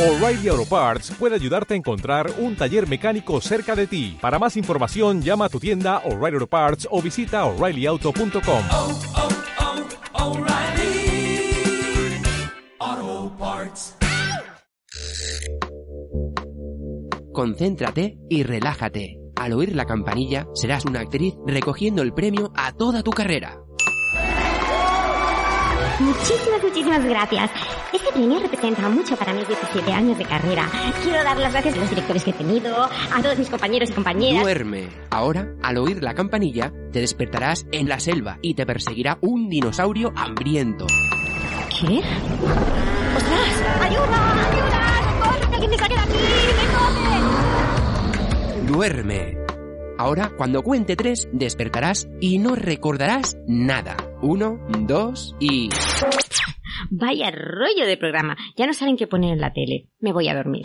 O'Reilly Auto Parts puede ayudarte a encontrar un taller mecánico cerca de ti. Para más información, llama a tu tienda O'Reilly Auto Parts o visita oreillyauto.com. oh, oh, Parts. Concéntrate y relájate. Al oír la campanilla, serás una actriz recogiendo el premio a toda tu carrera. Muchísimas, muchísimas gracias. Este premio representa mucho para mis 17 años de carrera. Quiero dar las gracias a los directores que he tenido, a todos mis compañeros y compañeras. Duerme. Ahora, al oír la campanilla, te despertarás en la selva y te perseguirá un dinosaurio hambriento. ¿Qué? ¡Ostras! ¡Ayuda! ¡Ayuda! ¡Socorro! ¡Que alguien me saque de aquí! ¡Me come! Duerme. Ahora, cuando cuente tres, despertarás y no recordarás nada. Uno, dos y... Vaya rollo de programa. Ya no saben qué poner en la tele. Me voy a dormir.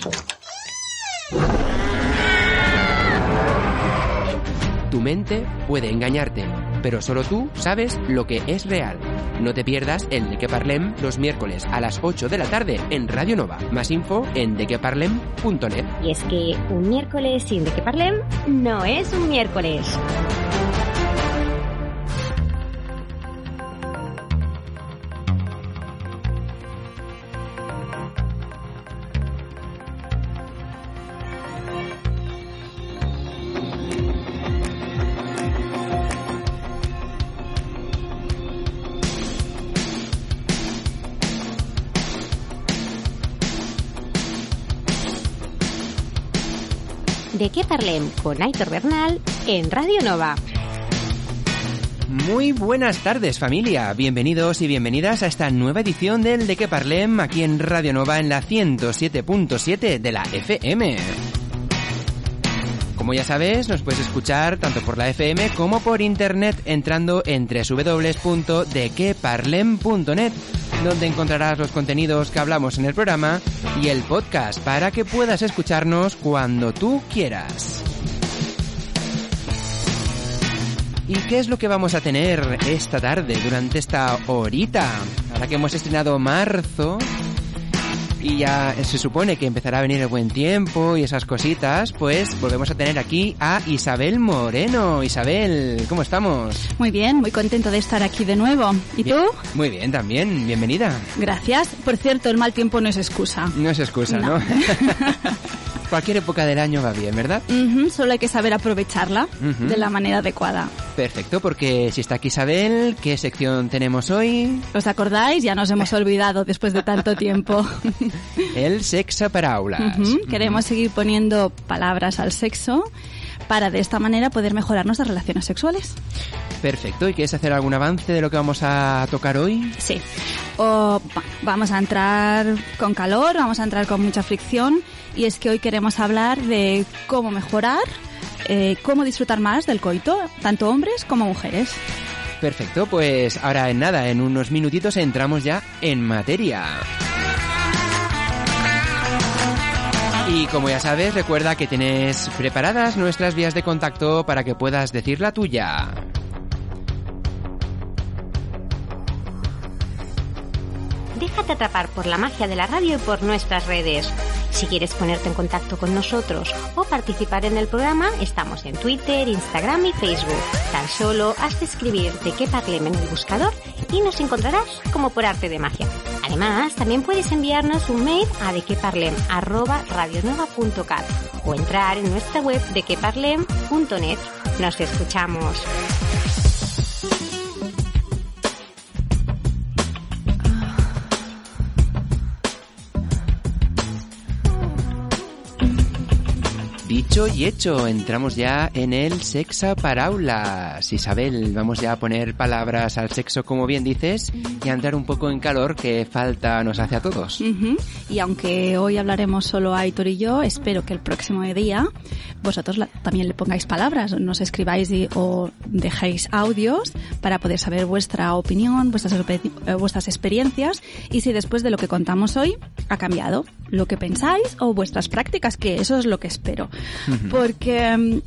Tu mente puede engañarte, pero solo tú sabes lo que es real. No te pierdas el De Que Parlem los miércoles a las 8 de la tarde en Radio Nova. Más info en dequeparlem.net. Y es que un miércoles sin de que parlem no es un miércoles. De qué parlem con Aitor Bernal en Radio Nova. Muy buenas tardes familia, bienvenidos y bienvenidas a esta nueva edición del De Que Parlem aquí en Radio Nova en la 107.7 de la FM. Como ya sabes, nos puedes escuchar tanto por la FM como por internet entrando en www.dequeparlem.net, donde encontrarás los contenidos que hablamos en el programa y el podcast para que puedas escucharnos cuando tú quieras. ¿Y qué es lo que vamos a tener esta tarde durante esta horita? Ahora que hemos estrenado marzo y ya se supone que empezará a venir el buen tiempo y esas cositas, pues volvemos a tener aquí a Isabel Moreno. Isabel, ¿cómo estamos? Muy bien, muy contento de estar aquí de nuevo. ¿Y tú? Bien, Muy bien, también, bienvenida. Gracias. Por cierto, el mal tiempo no es excusa. No es excusa, ¿no? No. Cualquier época del año va bien, ¿verdad? Ujú, solo hay que saber aprovecharla de la manera adecuada. Perfecto, porque si está aquí Isabel, ¿qué sección tenemos hoy? ¿Os acordáis? Ya nos hemos olvidado después de tanto tiempo. El sexo para aulas. Queremos seguir poniendo palabras al sexo para de esta manera poder mejorar nuestras relaciones sexuales. Perfecto, ¿y quieres hacer algún avance de lo que vamos a tocar hoy? Sí. O, vamos a entrar con calor, vamos a entrar con mucha fricción y es que hoy queremos hablar de cómo mejorar, eh, cómo disfrutar más del coito, tanto hombres como mujeres. Perfecto, pues ahora en nada, en unos minutitos entramos ya en materia. Y como ya sabes, recuerda que tienes preparadas nuestras vías de contacto para que puedas decir la tuya. Déjate atrapar por la magia de la radio y por nuestras redes. Si quieres ponerte en contacto con nosotros o participar en el programa, estamos en Twitter, Instagram y Facebook. Tan solo has de escribir de qué en el buscador y nos encontrarás como por arte de magia. Además, también puedes enviarnos un mail a dequeparlem@radionueva.cat o entrar en nuestra web dequeparlem.net. Nos escuchamos. Dicho y hecho, entramos ya en el sexo para aulas. Isabel, vamos ya a poner palabras al sexo como bien dices y a entrar un poco en calor que falta nos hace a todos. Y aunque hoy hablaremos solo Aitor y yo, espero que el próximo día vosotros también le pongáis palabras, nos escribáis o dejéis audios para poder saber vuestra opinión, eh, vuestras experiencias y si después de lo que contamos hoy ha cambiado lo que pensáis o vuestras prácticas, que eso es lo que espero. Porque...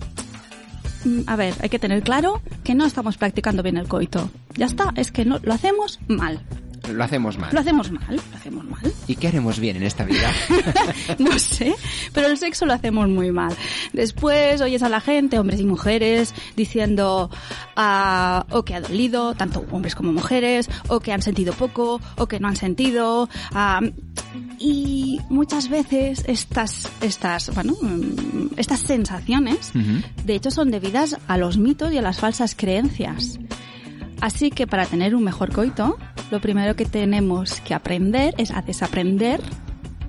mm, A ver, hay que tener claro que no estamos practicando bien el coito. Ya está, es que no lo hacemos mal. Lo hacemos mal. Lo hacemos mal, lo hacemos mal. ¿Y qué haremos bien en esta vida? no sé, pero el sexo lo hacemos muy mal. Después oyes a la gente, hombres y mujeres, diciendo ah, o que ha dolido, tanto hombres como mujeres, o que han sentido poco, o que no han sentido. ah, y muchas veces estas, estas, bueno, mm, estas sensaciones, Ujú. de hecho, son debidas a los mitos y a las falsas creencias. Así que para tener un mejor coito, lo primero que tenemos que aprender es a desaprender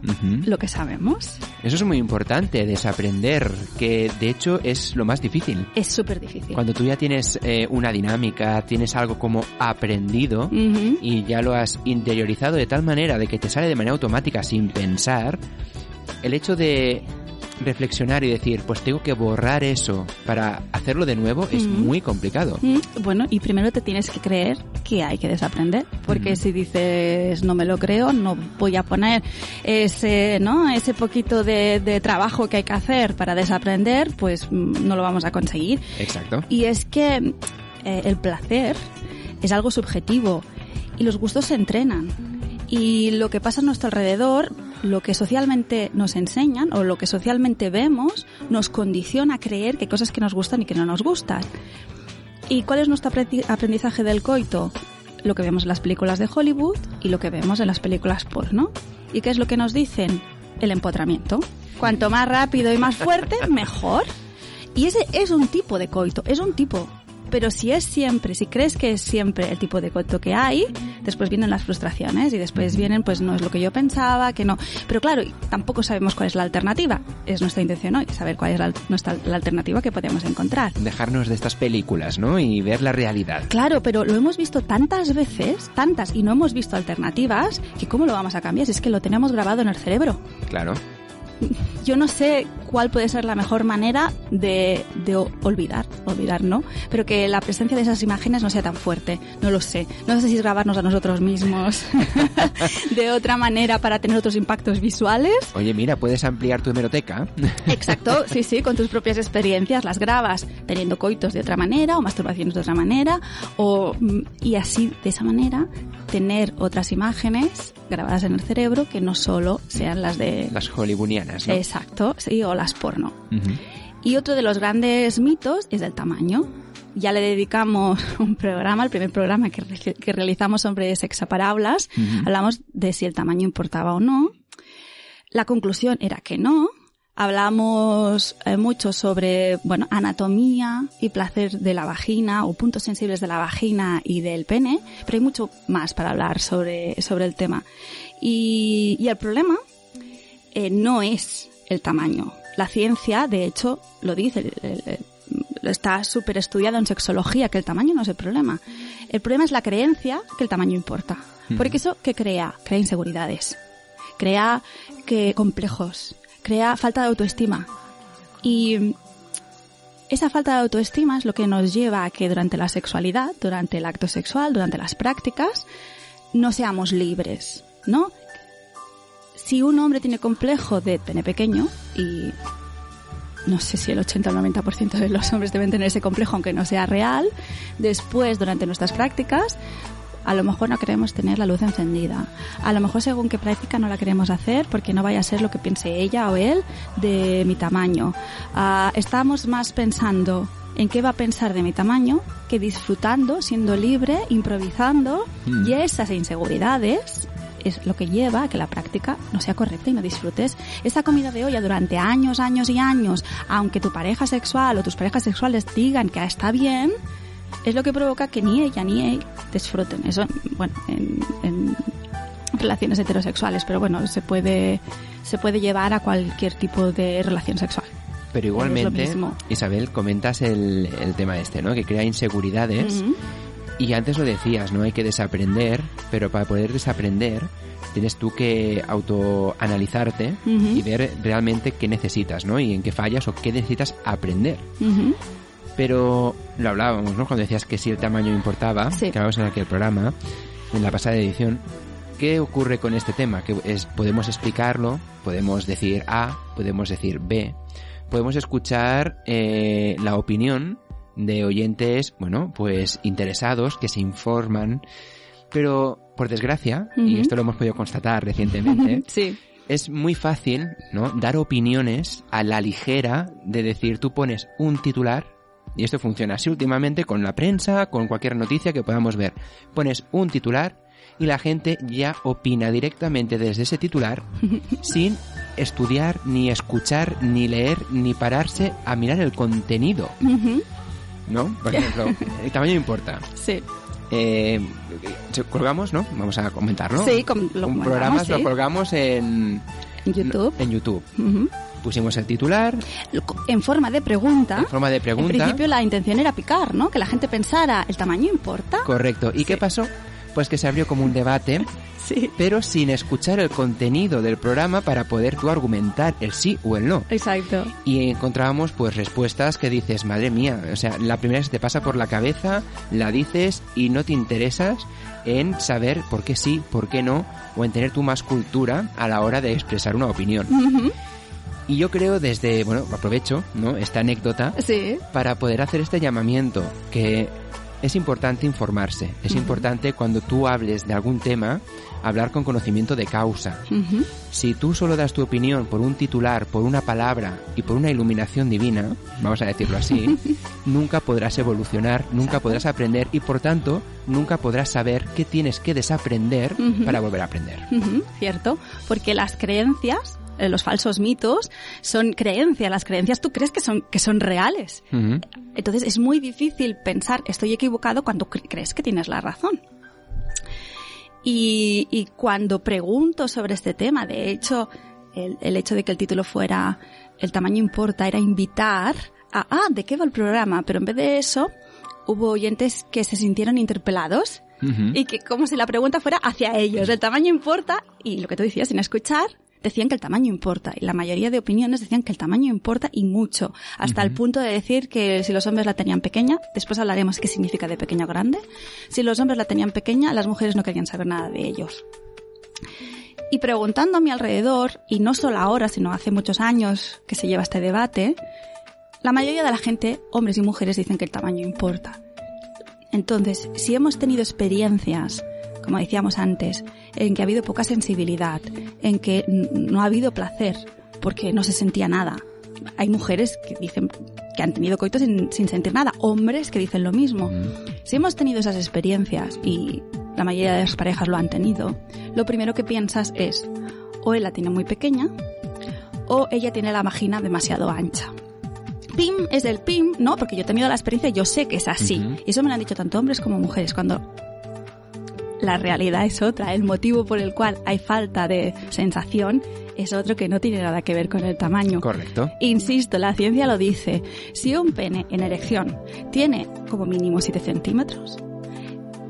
Ujú. lo que sabemos. Eso es muy importante, desaprender, que de hecho es lo más difícil. Es súper difícil. Cuando tú ya tienes eh, una dinámica, tienes algo como aprendido Ujú. y ya lo has interiorizado de tal manera de que te sale de manera automática sin pensar, el hecho de reflexionar y decir, pues tengo que borrar eso para hacerlo de nuevo es Ujú. muy complicado. Mm, Bueno, y primero te tienes que creer que hay que desaprender, porque si dices no me lo creo, no voy a poner ese, ¿no? Ese poquito de, de trabajo que hay que hacer para desaprender, pues mm, no lo vamos a conseguir. Exacto. Y es que eh, el placer es algo subjetivo y los gustos se entrenan. Y lo que pasa a nuestro alrededor, lo que socialmente nos enseñan o lo que socialmente vemos, nos condiciona a creer que cosas que nos gustan y que no nos gustan. ¿Y cuál es nuestro aprendi- aprendizaje del coito? Lo que vemos en las películas de Hollywood y lo que vemos en las películas porno. ¿Y qué es lo que nos dicen? El empotramiento. Cuanto más rápido y más fuerte, mejor. Y ese es un tipo de coito, es un tipo. Pero si es siempre, si crees que es siempre el tipo de coito que hay, después vienen las frustraciones y después vienen, pues no es lo que yo pensaba, que no. Pero claro, tampoco sabemos cuál es la alternativa. Es nuestra intención hoy, saber cuál es la, nuestra, la alternativa que podemos encontrar. Dejarnos de estas películas, ¿no? Y ver la realidad. Claro, pero lo hemos visto tantas veces, tantas, y no hemos visto alternativas, que ¿cómo lo vamos a cambiar? Si es que lo tenemos grabado en el cerebro. Claro. Yo no sé cuál puede ser la mejor manera de, olvidar, olvidar no, pero que la presencia de esas imágenes no sea tan fuerte, no lo sé. No sé si es grabarnos a nosotros mismos de otra manera para tener otros impactos visuales. Oye, mira, puedes ampliar tu hemeroteca. Exacto, sí, sí, con tus propias experiencias las grabas teniendo coitos de otra manera o masturbaciones de otra manera o mm, y así de esa manera tener otras imágenes grabadas en el cerebro que no solo sean las de Las hollywoodianas, ¿no? Exacto, sí, o las porno. Y otro de los grandes mitos es el tamaño. Ya le dedicamos un programa, el primer programa que, re- que realizamos sobre sexaparábolas. Ujú. Hablamos de si el tamaño importaba o no. La conclusión era que no. Hablamos eh, mucho sobre, bueno, anatomía y placer de la vagina o puntos sensibles de la vagina y del pene, pero hay mucho más para hablar sobre, sobre el tema. Y, y el problema eh, no es el tamaño. La ciencia, de hecho, lo dice, está súper estudiado en sexología, que el tamaño no es el problema. El problema es la creencia que el tamaño importa. Porque eso, ¿qué crea? Crea inseguridades. Crea que complejos. Crea falta de autoestima. Y esa falta de autoestima es lo que nos lleva a que durante la sexualidad, durante el acto sexual, durante las prácticas, no seamos libres, ¿no? Si un hombre tiene complejo de pene pequeño, y no sé si el 80 o el 90% de los hombres deben tener ese complejo, aunque no sea real, después, durante nuestras prácticas, a lo mejor no queremos tener la luz encendida. A lo mejor según qué práctica no la queremos hacer porque no vaya a ser lo que piense ella o él de mi tamaño. Ah, estamos más pensando en qué va a pensar de mi tamaño que disfrutando, siendo libre, improvisando Mm. y esas inseguridades es lo que lleva a que la práctica no sea correcta y no disfrutes esa comida de olla durante años, años y años, aunque tu pareja sexual o tus parejas sexuales digan que está bien, es lo que provoca que ni ella ni él disfruten. Eso, bueno, en, en relaciones heterosexuales, pero bueno, se puede, se puede llevar a cualquier tipo de relación sexual. Pero igualmente. Isabel, comentas el, el tema este, ¿no? Que crea inseguridades. Y antes lo decías, ¿no? Hay que desaprender, pero para poder desaprender tienes tú que autoanalizarte Ujú. y ver realmente qué necesitas, ¿no? Y en qué fallas o qué necesitas aprender. Pero lo hablábamos, ¿no? Cuando decías que si el tamaño importaba, Sí. que hablábamos en aquel programa, en la pasada edición. ¿Qué ocurre con este tema? Que es, podemos explicarlo, podemos decir A, podemos decir B, podemos escuchar eh, la opinión de oyentes, bueno, pues interesados, que se informan, pero por desgracia, y esto lo hemos podido constatar recientemente, Sí. es muy fácil, ¿no? Dar opiniones a la ligera de decir, tú pones un titular, y esto funciona así últimamente con la prensa, con cualquier noticia que podamos ver. Pones un titular y la gente ya opina directamente desde ese titular sin estudiar, ni escuchar, ni leer, ni pararse a mirar el contenido. ¿No? Por ejemplo, el tamaño importa. Sí. Eh, colgamos, ¿no? Vamos a comentarlo. Sí, com- lo Un programa sí. lo colgamos en, En YouTube. en YouTube. Pusimos el titular En forma de pregunta. en forma de En pregunta. principio la intención era picar, ¿no? Que la gente pensara, ¿el tamaño importa? Correcto. ¿Y qué pasó? Pues que se abrió como un debate, Sí. pero sin escuchar el contenido del programa para poder tú argumentar el sí o el no. Exacto. Y encontrábamos pues respuestas que dices, madre mía, o sea, la primera se te pasa por la cabeza, la dices y no te interesas en saber por qué sí, por qué no, o en tener tú más cultura a la hora de expresar una opinión. Y yo creo desde, bueno, aprovecho, ¿no? Esta anécdota Sí. para poder hacer este llamamiento que es importante informarse, es importante cuando tú hables de algún tema, hablar con conocimiento de causa. Si tú solo das tu opinión por un titular, por una palabra y por una iluminación divina, vamos a decirlo así, nunca podrás evolucionar, nunca podrás aprender y por tanto nunca podrás saber qué tienes que desaprender para volver a aprender. Cierto, porque las creencias, los falsos mitos, son creencias. Las creencias tú crees que son, que son reales. Entonces es muy difícil pensar estoy equivocado cuando cre- crees que tienes la razón. Y, y cuando pregunto sobre este tema, de hecho, el, el hecho de que el título fuera El tamaño importa era invitar a, ah, ¿de qué va el programa? Pero en vez de eso, hubo oyentes que se sintieron interpelados y que como si la pregunta fuera hacia ellos. El tamaño importa y lo que tú decías, sin escuchar, decían que el tamaño importa. Y la mayoría de opiniones decían que el tamaño importa y mucho. Hasta el punto de decir que si los hombres la tenían pequeña, después hablaremos qué significa de pequeña o grande. Si los hombres la tenían pequeña, las mujeres no querían saber nada de ellos. Y preguntando a mi alrededor, y no solo ahora, sino hace muchos años que se lleva este debate, la mayoría de la gente, hombres y mujeres, dicen que el tamaño importa. Entonces, si hemos tenido experiencias, como decíamos antes, en que ha habido poca sensibilidad, en que no ha habido placer, porque no se sentía nada. Hay mujeres que dicen que han tenido coito sin, sin sentir nada, hombres que dicen lo mismo. Si hemos tenido esas experiencias y la mayoría de las parejas lo han tenido, lo primero que piensas es o él la tiene muy pequeña o ella tiene la vagina demasiado ancha. PIM es del PIM, ¿no? Porque yo he tenido la experiencia y yo sé que es así. Y eso me lo han dicho tanto hombres como mujeres. Cuando la realidad es otra, el motivo por el cual hay falta de sensación es otro que no tiene nada que ver con el tamaño. Correcto. Insisto, la ciencia lo dice. Si un pene en erección tiene como mínimo 7 centímetros,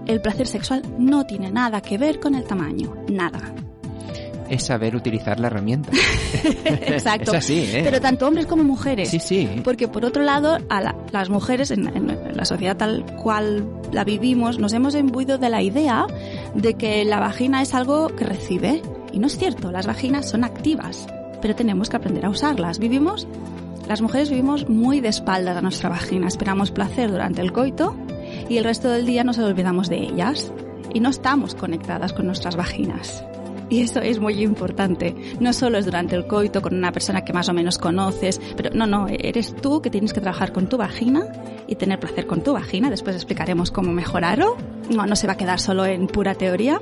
el placer sexual no tiene nada que ver con el tamaño. Nada. Es saber utilizar la herramienta. Exacto. Es así, ¿eh? Pero tanto hombres como mujeres. Sí, sí. Porque por otro lado, a la- las mujeres en, en la sociedad tal cual la vivimos, nos hemos imbuido de la idea de que la vagina es algo que recibe. Y no es cierto, las vaginas son activas, pero tenemos que aprender a usarlas. Vivimos, las mujeres vivimos muy de espaldas a nuestra vagina, esperamos placer durante el coito y el resto del día nos olvidamos de ellas. Y no estamos conectadas con nuestras vaginas. Y eso es muy importante. No solo es durante el coito con una persona que más o menos conoces, pero no, no, eres tú que tienes que trabajar con tu vagina y tener placer con tu vagina. Después explicaremos cómo mejorarlo. No, no se va a quedar solo en pura teoría.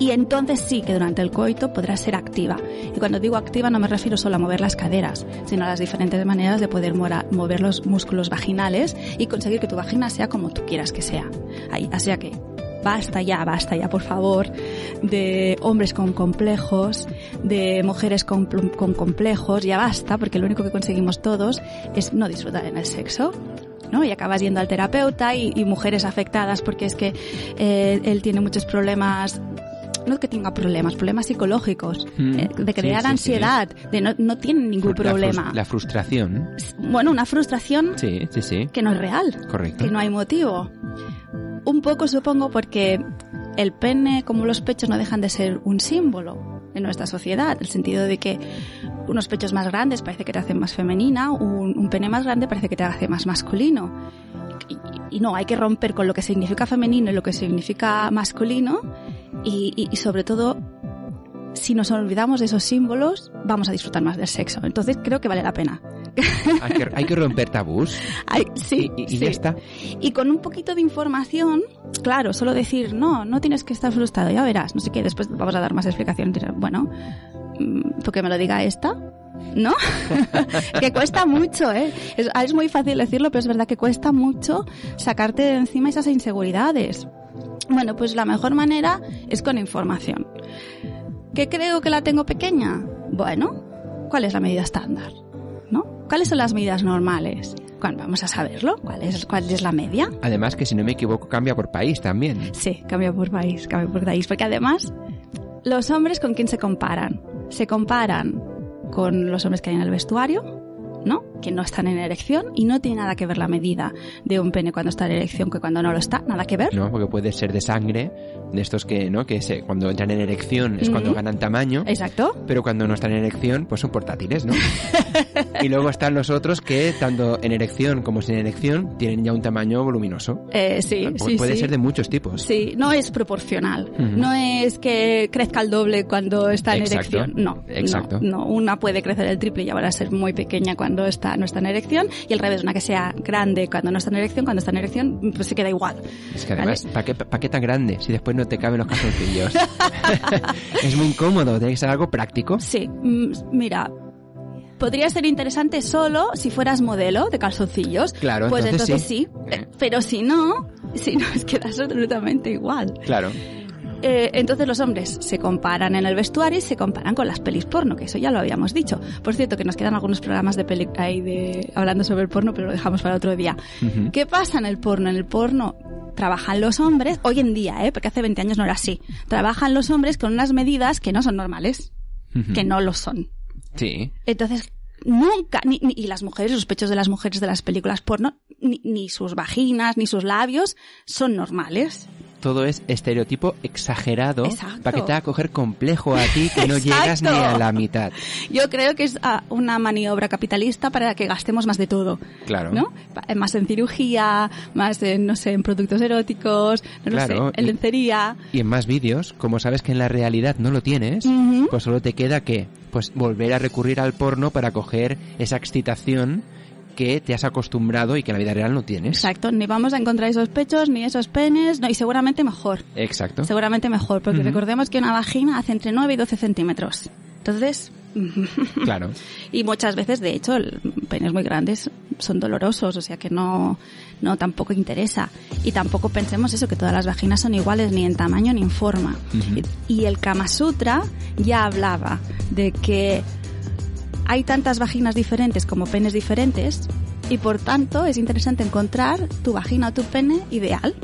Y entonces sí que durante el coito podrás ser activa. Y cuando digo activa no me refiero solo a mover las caderas, sino a las diferentes maneras de poder mover los músculos vaginales y conseguir que tu vagina sea como tú quieras que sea. Ahí, así que basta ya, basta ya, por favor, de hombres con complejos, de mujeres con, pl- con complejos, ya basta, porque lo único que conseguimos todos es no disfrutar en el sexo. ¿no? Y acabas yendo al terapeuta y, y mujeres afectadas porque es que eh, él tiene muchos problemas no que tenga problemas, problemas psicológicos, Mm, eh, de crear sí, sí. ansiedad, de no, no tienen ningún La frus- problema. La frustración. Bueno, una frustración Sí, sí, sí. que no es real Correcto. que no hay motivo. Un poco supongo porque el pene como los pechos no dejan de ser un símbolo en nuestra sociedad, el sentido de que unos pechos más grandes parece que te hacen más femenina, un, un pene más grande parece que te hace más masculino. Y, no, hay que romper con lo que significa femenino y lo que significa masculino y sobre todo, si nos olvidamos de esos símbolos, vamos a disfrutar más del sexo. Entonces creo que vale la pena. Hay que, hay que romper tabús. Sí, Y, y sí. ya está. Y con un poquito de información, claro, solo decir, no, no tienes que estar frustrado, ya verás, no sé qué, después vamos a dar más explicación. Bueno, mm, ¿tú que me lo diga esta? ¿No? que cuesta mucho, ¿eh? Es, es muy fácil decirlo, pero es verdad que cuesta mucho sacarte de encima esas inseguridades. Bueno, pues la mejor manera es con información. ¿Qué creo que la tengo pequeña? Bueno, ¿cuál es la medida estándar? ¿No? ¿Cuáles son las medidas normales? ¿Cuál- Vamos a saberlo. ¿Cuál es, cuál es la media? Además que si no me equivoco cambia por país también. Sí, cambia por país, cambia por país. Porque además, los hombres con quién se comparan? Se comparan con los hombres que hay en el vestuario, ¿no? Que no están en erección y no tiene nada que ver la medida de un pene cuando está en erección que cuando no lo está, nada que ver. ¿no? Porque puede ser de sangre, de estos que, ¿no? Que se, cuando entran en erección es cuando Ujú. ganan tamaño, Exacto. pero cuando no están en erección, pues son portátiles, ¿no? y luego están los otros que, tanto en erección como sin erección, tienen ya un tamaño voluminoso. Eh, sí, Pu- sí, puede sí. ser de muchos tipos. Sí, no es proporcional. Ujú. No es que crezca el doble cuando está en Exacto. erección. No, Exacto. no, no. Una puede crecer el triple y llevar a ser muy pequeña cuando está, no está en erección. Y al revés, una que sea grande cuando no está en erección, cuando está en erección, pues se queda igual. Es que además, ¿Vale? ¿para qué, pa' qué tan grande si después no te caben los calzoncillos? es muy incómodo, tiene que ser algo práctico. Sí, mm, mira. Podría ser interesante solo si fueras modelo de calzoncillos. Claro, pues entonces entonces sí. sí. Eh, Pero si no, si no, es que absolutamente igual. Claro. Eh, entonces los hombres se comparan en el vestuario y se comparan con las pelis porno, que eso ya lo habíamos dicho. Por cierto, que nos quedan algunos programas de peli ahí de hablando sobre el porno, pero lo dejamos para otro día. ¿Qué pasa en el porno? En el porno trabajan los hombres, hoy en día, ¿eh? porque hace 20 años no era así. Trabajan los hombres con unas medidas que no son normales, que no lo son. Sí. Entonces, nunca, ni, ni- y las mujeres, los pechos de las mujeres de las películas porno, ni, ni sus vaginas, ni sus labios son normales. Todo es estereotipo exagerado Exacto. para que te haga coger complejo a ti que no llegas ni a la mitad. Yo creo que es ah, una maniobra capitalista para que gastemos más de todo. Claro. ¿No? Eh, Más en cirugía, más en, no sé, en productos eróticos, no lo sé, en lencería. Y en más vídeos, como sabes que en la realidad no lo tienes, pues solo te queda que pues volver a recurrir al porno para coger esa excitación que te has acostumbrado y que en la vida real no tienes. Exacto, ni vamos a encontrar esos pechos, ni esos penes, no, y seguramente mejor. Exacto. Seguramente mejor, porque Ujú. recordemos que una vagina hace entre 9 y 12 centímetros. Entonces, Claro. y muchas veces, de hecho, penes muy grandes son dolorosos, o sea que no, no tampoco interesa. Y tampoco pensemos eso, que todas las vaginas son iguales ni en tamaño ni en forma. Ujú. Y el Kama Sutra ya hablaba de que hay tantas vaginas diferentes como penes diferentes y por tanto es interesante encontrar tu vagina o tu pene ideal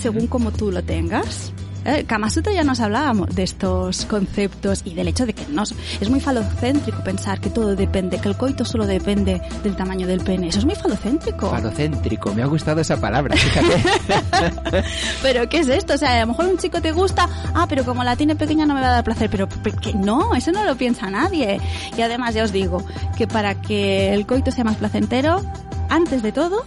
según como tú lo tengas. Eh, Kama Sutra ya nos hablábamos de estos conceptos y del hecho de que nos, es muy falocéntrico pensar que todo depende, que el coito solo depende del tamaño del pene. Eso es muy falocéntrico. Falocéntrico. Me ha gustado esa palabra, fíjate. Pero ¿qué es esto? O sea, a lo mejor un chico te gusta, ah, pero como la tiene pequeña no me va a dar placer, pero pero que no, eso no lo piensa nadie. Y además ya os digo que para que el coito sea más placentero, antes de todo,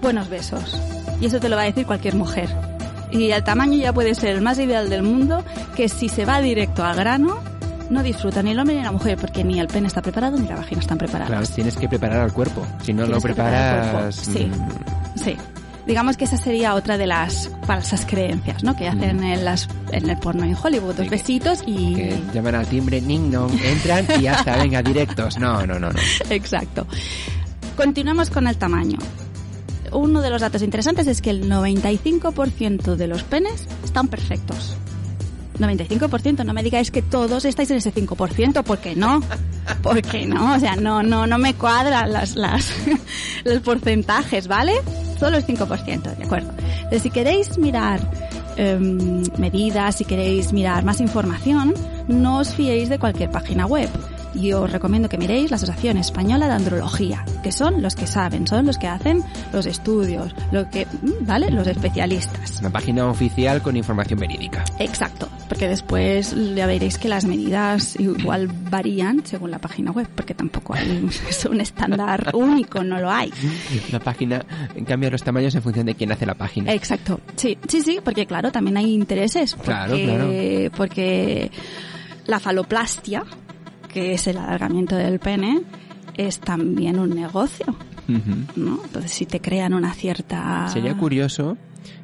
buenos besos. Y eso te lo va a decir cualquier mujer. Y el tamaño ya puede ser el más ideal del mundo, que si se va directo al grano, no disfruta ni el hombre ni la mujer, porque ni el pene está preparado ni la vagina están preparadas. claro, tienes que preparar al cuerpo. Si no lo Tienes preparas... sí. mm, Sí. Digamos que esa sería otra de las falsas creencias, ¿no? Que hacen en, las, en el porno en Hollywood. Dos Sí, besitos y... Que llaman al timbre, ning dong, entran y ya está, venga, directos. No, no, no, no. Exacto. Continuamos con el tamaño. Uno de los datos interesantes es que el 95% de los penes están perfectos. 95%, no me digáis que todos estáis en ese 5%, porque no, porque no, o sea, no, no, no me cuadran las, las, los porcentajes, ¿vale? Solo el 5%, de acuerdo. Entonces, si queréis mirar em, medidas, si queréis mirar más información, no os fiéis de cualquier página web. Y os recomiendo que miréis la Asociación Española de Andrología, que son los que saben, son los que hacen los estudios, lo que, mm, ¿vale? Los especialistas. Una página oficial con información verídica. Exacto, porque después ya veréis que las medidas igual varían según la página web, porque tampoco hay es un estándar único, no lo hay. La página cambia los tamaños en función de quién hace la página. Exacto, sí, sí, sí, porque claro, también hay intereses. Porque, Claro, claro. Porque la faloplastia, que es el alargamiento del pene, es también un negocio. ¿no? Entonces, si te crean una cierta... Sería curioso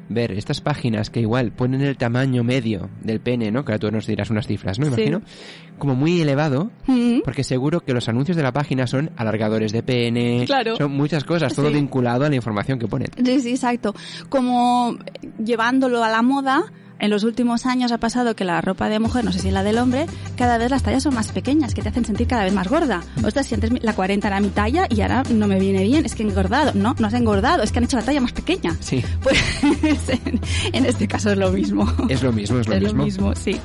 ver estas páginas que igual ponen el tamaño medio del pene, ¿no? Que ahora tú nos dirás unas cifras, ¿no? Sí. Imagino. Como muy elevado, porque seguro que los anuncios de la página son alargadores de pene, Claro. son muchas cosas, todo Sí. vinculado a la información que ponen. Sí, sí, exacto. Como llevándolo a la moda, en los últimos años ha pasado que la ropa de mujer, no sé si la del hombre, cada vez las tallas son más pequeñas, que te hacen sentir cada vez más gorda. Ostras, si antes la 40 era mi talla y ahora no me viene bien, es que he engordado. No, no has engordado, es que han hecho la talla más pequeña. Sí, Pues en, en este caso es lo mismo. es lo mismo, es lo Es mismo. lo mismo, sí.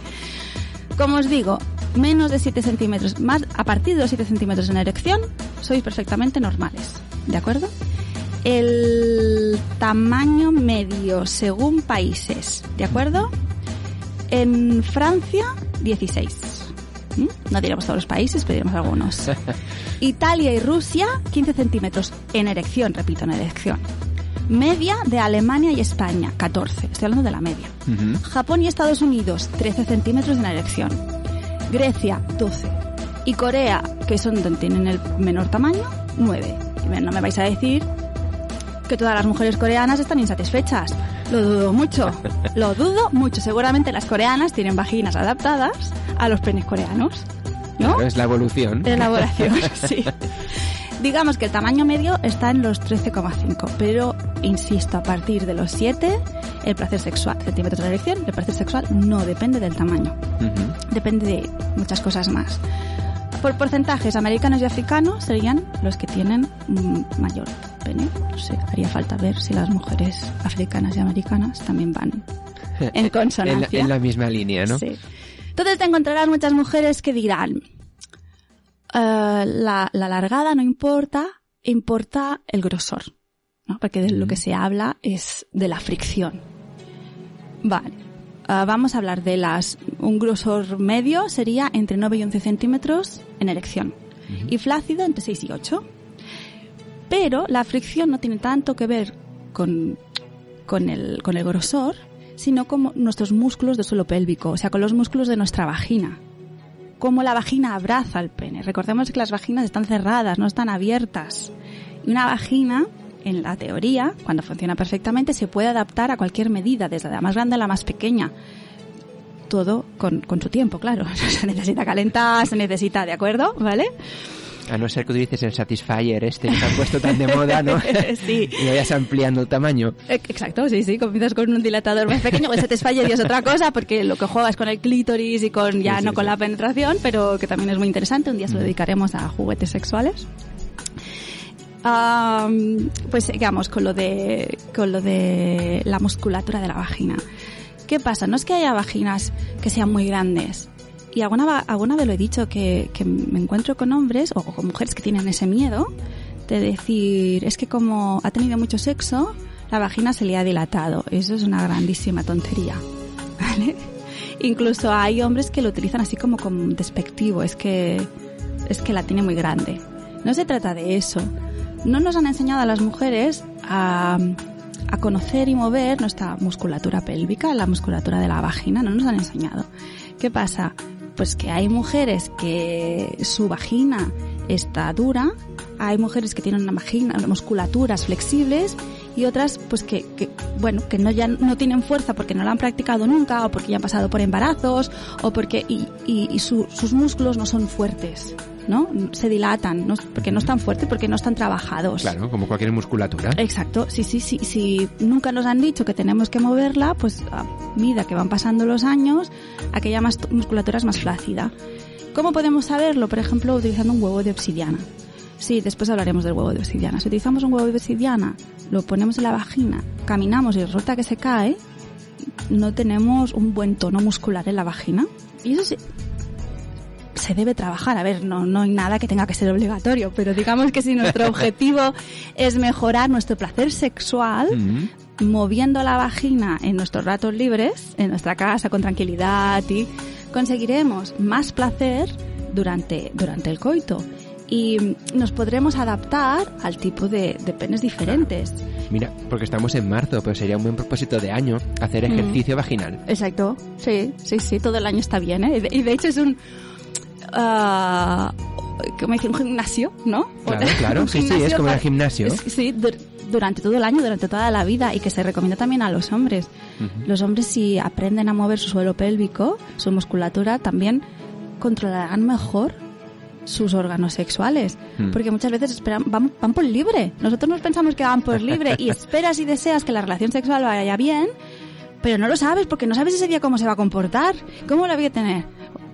Como os digo, menos de 7 centímetros, más a partir de los 7 centímetros en erección, sois perfectamente normales. ¿De acuerdo? El tamaño medio según países, ¿de acuerdo? En Francia, 16. ¿Mm? No diremos todos los países, pero diremos algunos. Italia y Rusia, 15 centímetros en erección, repito, en erección. Media de Alemania y España, 14. Estoy hablando de la media. Japón y Estados Unidos, 13 centímetros en erección. Grecia, 12. Y Corea, que son donde tienen el menor tamaño, 9. Y no me vais a decir que todas las mujeres coreanas están insatisfechas. Lo dudo mucho. Lo dudo mucho. Seguramente las coreanas tienen vaginas adaptadas a los penes coreanos. ¿No? Claro, es la evolución. Elaboración, sí. Digamos que el tamaño medio está en los 13,5, pero insisto, a partir de los 7, el placer sexual, centímetros de erección, el placer sexual no depende del tamaño, depende de muchas cosas más. Por porcentajes, americanos y africanos serían los que tienen mm, mayor pene. No sé, haría falta ver si las mujeres africanas y americanas también van en En la, consonancia. en la misma línea, ¿no? Sí. Entonces te encontrarás muchas mujeres que dirán, "Eh, la, la largada no importa, importa el grosor, ¿no? Porque de lo que se habla es de la fricción. Vale. Ah, vamos a hablar de las, un grosor medio sería entre 9 y 11 centímetros en erección. Y flácido entre 6 y 8. Pero la fricción no tiene tanto que ver con, con, el, con el grosor, sino con nuestros músculos del suelo pélvico, o sea, con los músculos de nuestra vagina. Cómo la vagina abraza el pene. Recordemos que las vaginas están cerradas, no están abiertas. Y una vagina, en la teoría, cuando funciona perfectamente, se puede adaptar a cualquier medida, desde la más grande a la más pequeña. Todo con, con su tiempo, claro. Se necesita calentar, se necesita, ¿de acuerdo? ¿Vale? A no ser que utilices el Satisfyer este que se ha puesto tan de moda, ¿no? Sí. y vayas ampliando el tamaño. Eh, Exacto, sí, sí, comienzas con un dilatador más pequeño, el Satisfyer ya es otra cosa, porque lo que juegas con el clítoris y con, ya Sí, sí, no con sí. la penetración, pero que también es muy interesante, un día se lo dedicaremos a juguetes sexuales. Pues sigamos con lo de, con lo de la musculatura de la vagina. ¿Qué pasa? No es que haya vaginas que sean muy grandes. Y alguna, alguna vez lo he dicho que, que me encuentro con hombres o con mujeres que tienen ese miedo de decir, es que como ha tenido mucho sexo, la vagina se le ha dilatado. Eso es una grandísima tontería. ¿Vale? Incluso hay hombres que lo utilizan así como, como despectivo, es que, es que la tiene muy grande. No se trata de eso. No nos han enseñado a las mujeres a, a conocer y mover nuestra musculatura pélvica, la musculatura de la vagina, no nos han enseñado. ¿Qué pasa? Pues que hay mujeres que su vagina está dura, hay mujeres que tienen una vagina, musculaturas flexibles y otras pues que, bueno que no ya no tienen fuerza porque no la han practicado nunca o porque ya han pasado por embarazos o porque y, y, y su- sus músculos no son fuertes no se dilatan no, porque no están fuertes porque no están trabajados Claro, como cualquier musculatura. Exacto, sí, sí, sí. Si nunca nos han dicho que tenemos que moverla, pues a medida que van pasando los años, aquella musculatura es más flácida. ¿Cómo podemos saberlo? Por ejemplo, utilizando un huevo de obsidiana. Sí, después hablaremos del huevo de obsidiana. Si utilizamos un huevo de obsidiana, lo ponemos en la vagina, caminamos y resulta que se cae, no tenemos un buen tono muscular en la vagina. Y eso sí, se debe trabajar. A ver, no, no hay nada que tenga que ser obligatorio, pero digamos que si nuestro objetivo es mejorar nuestro placer sexual, Mm. moviendo la vagina en nuestros ratos libres, en nuestra casa con tranquilidad y conseguiremos más placer durante, durante el coito. Y nos podremos adaptar al tipo de, de penes diferentes. Mira, porque estamos en marzo, pero sería un buen propósito de año hacer Mm. ejercicio vaginal. Exacto, sí, sí, sí, todo el año está bien, ¿eh? Y de hecho es un... ¿Cómo dice? Un gimnasio, ¿no? Claro, claro, Un sí, sí, es como para- gimnasio. sí, dur- durante todo el año, durante toda la vida y que se recomienda también a los hombres. Los hombres si aprenden a mover su suelo pélvico, su musculatura, también controlarán mejor sus órganos sexuales. Mm. Porque muchas veces esperan, van, van por libre. Nosotros nos pensamos que van por libre y esperas y deseas que la relación sexual vaya bien, pero no lo sabes porque no sabes ese día cómo se va a comportar. ¿Cómo la voy a tener?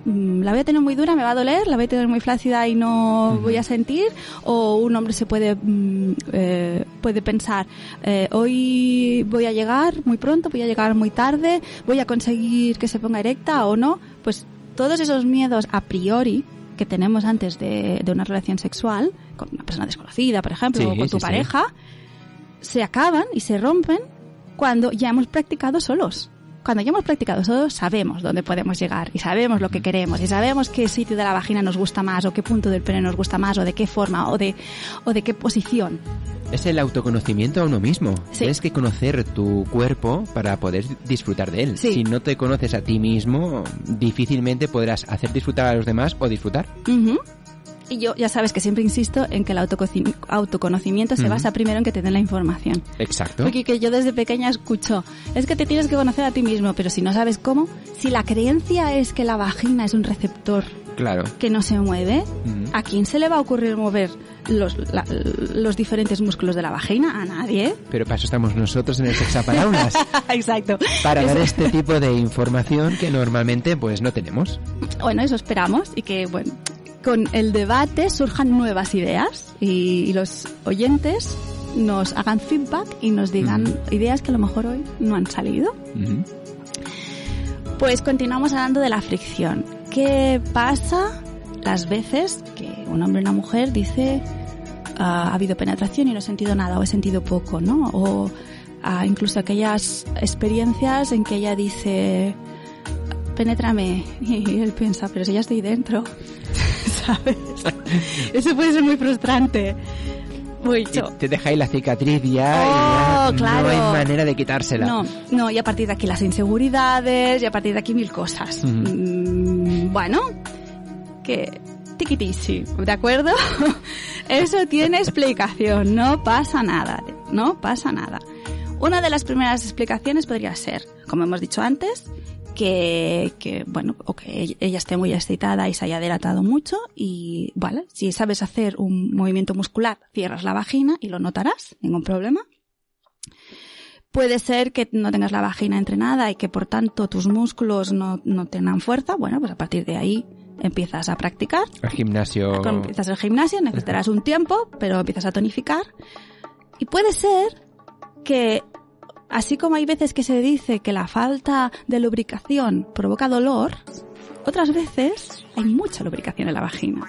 Mm, ¿La voy a tener muy dura, me va a doler? ¿La voy a tener muy flácida y no voy a sentir? ¿O un hombre se puede, mm, eh, puede pensar, eh, hoy voy a llegar muy pronto, voy a llegar muy tarde, voy a conseguir que se ponga erecta o no? Pues todos esos miedos a priori que tenemos antes de, de una relación sexual, con una persona desconocida, por ejemplo, Sí, o con tu sí. pareja, se acaban y se rompen cuando ya hemos practicado solos. Cuando ya hemos practicado solos, sabemos dónde podemos llegar y sabemos lo que queremos y sabemos qué sitio de la vagina nos gusta más o qué punto del pene nos gusta más o de qué forma o de, o de qué posición. Es el autoconocimiento a uno mismo. Sí. Tienes que conocer tu cuerpo para poder disfrutar de él. Sí. Si no te conoces a ti mismo, difícilmente podrás hacer disfrutar a los demás o disfrutar. Ujú. Y yo ya sabes que siempre insisto en que el autoconocimiento se basa primero en que te den la información. Exacto. Porque que yo desde pequeña escucho, es que te tienes que conocer a ti mismo, pero si no sabes cómo, si la creencia es que la vagina es un receptor Claro. que no se mueve. ¿a quién se le va a ocurrir mover los, la- los diferentes músculos de la vagina? A nadie. Pero para eso estamos nosotros en el Sexapalabras. Exacto. para dar este tipo de información que normalmente pues no tenemos. Bueno, eso esperamos y que, bueno, con el debate surjan nuevas ideas y, y los oyentes nos hagan feedback y nos digan Ujú. ideas que a lo mejor hoy no han salido. Ujú. Pues continuamos hablando de la fricción. ¿Qué pasa las veces que un hombre o una mujer dice "Ah, ha habido penetración y no he sentido nada o he sentido poco, ¿no? O ah, incluso aquellas experiencias en que ella dice penétrame y él piensa, pero si ya estoy dentro, ¿sabes? Eso puede ser muy frustrante. Muy Y cho- te deja ahí la cicatriz ya y Oh, ya claro. no hay manera de quitársela. No, no, y a partir de aquí las inseguridades, y a partir de aquí mil cosas. Mm, bueno, que tiquitichi, ¿de acuerdo? Eso tiene explicación, no pasa nada, no pasa nada. Una de las primeras explicaciones podría ser, como hemos dicho antes, que, que bueno, o que ella esté muy excitada y se haya dilatado mucho y, vale, si sabes hacer un movimiento muscular, cierras la vagina y lo notarás, ningún problema. Puede ser que no tengas la vagina entrenada y que por tanto tus músculos no, no tengan fuerza. Bueno, pues a partir de ahí empiezas a practicar. El gimnasio. Cuando empiezas el gimnasio necesitarás un tiempo, pero empiezas a tonificar. Y puede ser que, así como hay veces que se dice que la falta de lubricación provoca dolor, otras veces hay mucha lubricación en la vagina.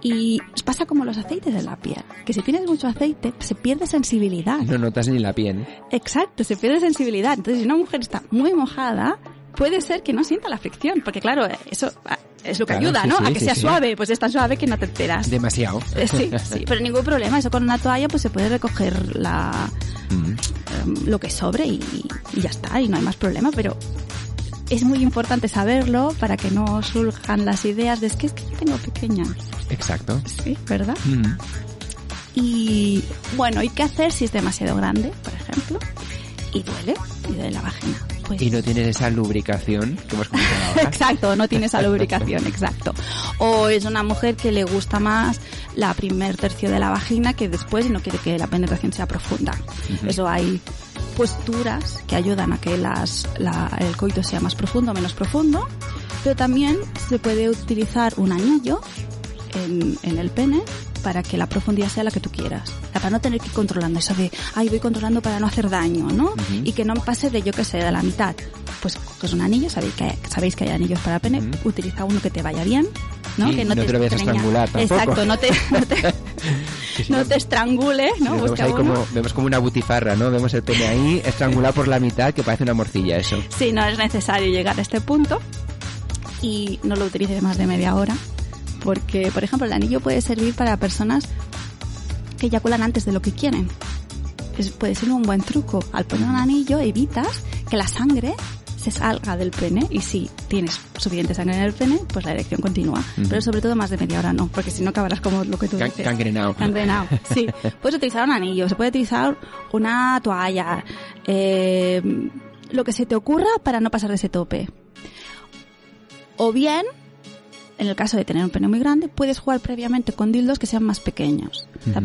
Y pasa como los aceites de la piel, que si tienes mucho aceite se pierde sensibilidad. No notas ni la piel. Exacto, se pierde sensibilidad. Entonces, si una mujer está muy mojada, puede ser que no sienta la fricción, porque claro, eso ah, es lo que Claro, ayuda, sí, ¿no? sí, a que sí, sea suave, pues es tan suave que no te enteras. Demasiado. Eh, Sí, sí, pero ningún problema. Eso con una toalla pues se puede recoger la, Mm. em, lo que sobre y, y ya está, y no hay más problema, pero es muy importante saberlo para que no surjan las ideas de es que es que yo tengo pequeña. Exacto. Sí, ¿verdad? Mm. Y bueno, ¿y qué hacer si es demasiado grande, por ejemplo? Y duele, y duele la vagina. Pues Y no tienes esa lubricación que hemos comentado ahora. Exacto, no tiene esa lubricación, exacto. O es una mujer que le gusta más la primer tercio de la vagina que después y no quiere que la penetración sea profunda. Eso hay posturas que ayudan a que las, la- el coito sea más profundo o menos profundo, pero también se puede utilizar un anillo en, en el pene para que la profundidad sea la que tú quieras. Para no tener que ir controlando eso de, ay, voy controlando para no hacer daño, ¿no? Y que no pase de, yo que sé, de la mitad. Pues coges un anillo, sabéis que, sabéis que hay anillos para pene, Ujú. utiliza uno que te vaya bien ¿no? Sí, que no te lo vayas a estrangular tampoco. Exacto, no te, no te, si no te estrangule, si ¿no? nos vemos, ahí como, vemos como una butifarra, ¿no? Vemos el pene ahí estrangulado por la mitad que parece una morcilla eso. Sí, no es necesario llegar a este punto y no lo utilices más de media hora porque, por ejemplo, el anillo puede servir para personas que eyaculan antes de lo que quieren. Es- puede ser un buen truco. Al poner un anillo evitas que la sangre se salga del pene y si tienes suficiente sangre en el pene, pues la erección continúa. Pero sobre todo más de media hora no, porque si no acabarás como lo que tú Can- dices. cangrenao. Cangrenao, sí. Puedes utilizar un anillo, se puede utilizar una toalla, eh, lo que se te ocurra para no pasar de ese tope. O bien, en el caso de tener un pene muy grande, puedes jugar previamente con dildos que sean más pequeños. O sea,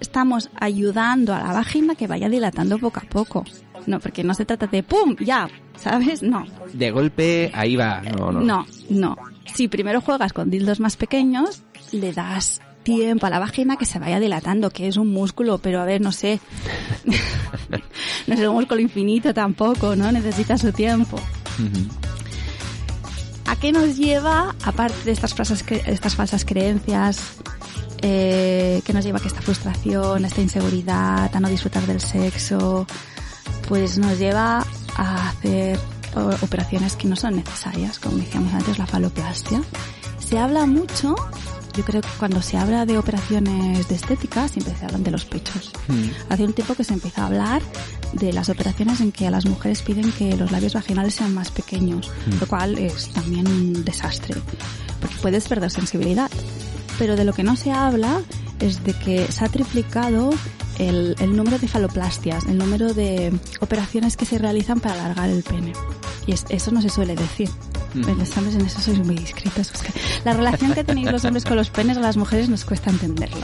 estamos ayudando a la vagina que vaya dilatando poco a poco. No, porque no se trata de ¡pum! ya, ¿sabes? No. De golpe, ahí va. No, no. No, no. Si primero juegas con dildos más pequeños, le das tiempo a la vagina que se vaya dilatando, que es un músculo, pero a ver, no sé. no es un músculo infinito tampoco, ¿no? Necesita su tiempo. ¿A qué nos lleva, aparte de estas, frasas, cre- estas falsas creencias, eh, que nos lleva a esta frustración, esta inseguridad, a no disfrutar del sexo, pues nos lleva a hacer operaciones que no son necesarias, como decíamos antes, la faloplastia. Se habla mucho, yo creo que cuando se habla de operaciones de estética, siempre se hablan de los pechos. Mm. Hace un tiempo que se empezó a hablar de las operaciones en que a las mujeres piden que los labios vaginales sean más pequeños, lo cual es también un desastre, porque puedes perder sensibilidad. Pero de lo que no se habla es de que se ha triplicado el, el número de faloplastias, el número de operaciones que se realizan para alargar el pene. Y es- eso no se suele decir. Mm. Los hombres en eso sois muy discretos. La relación que tenéis los hombres con los penes a las mujeres nos cuesta entenderlo.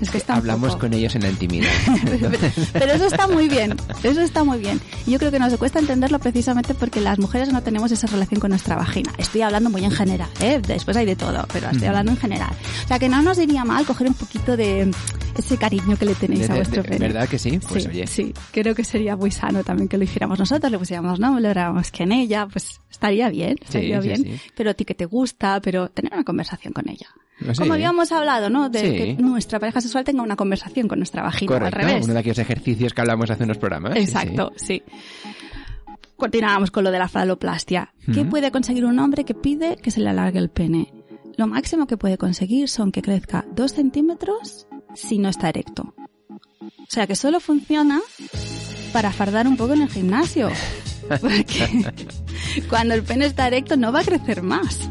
Es que Hablamos poco- con ellos en la intimidad. pero eso está muy bien, eso está muy bien. Y yo creo que nos cuesta entenderlo precisamente porque las mujeres no tenemos esa relación con nuestra vagina. Estoy hablando muy en general, ¿eh? Después hay de todo, pero estoy hablando en general. O sea, que no nos iría mal coger un poquito de ese cariño que le tenéis De- a vuestro pene. ¿Verdad que sí? Pues sí, oye. sí, creo que sería muy sano también que lo hiciéramos nosotros, le pusiéramos nombre, le habláramos que en ella, pues estaría bien, estaría sí, bien. sí. Pero a ti que te gusta, pero tener una conversación con ella. Sé. Como habíamos hablado, ¿no? De que nuestra pareja sexual tenga una conversación con nuestra vagina, o al Correcto, revés. uno de aquellos ejercicios que hablamos hace unos programas. Exacto, sí. Continuamos con lo de la faloplastia. ¿Qué puede conseguir un hombre que pide que se le alargue el pene? Lo máximo que puede conseguir son que crezca dos centímetros si no está erecto. O sea que solo funciona para fardar un poco en el gimnasio. Porque cuando el pene está erecto no va a crecer más.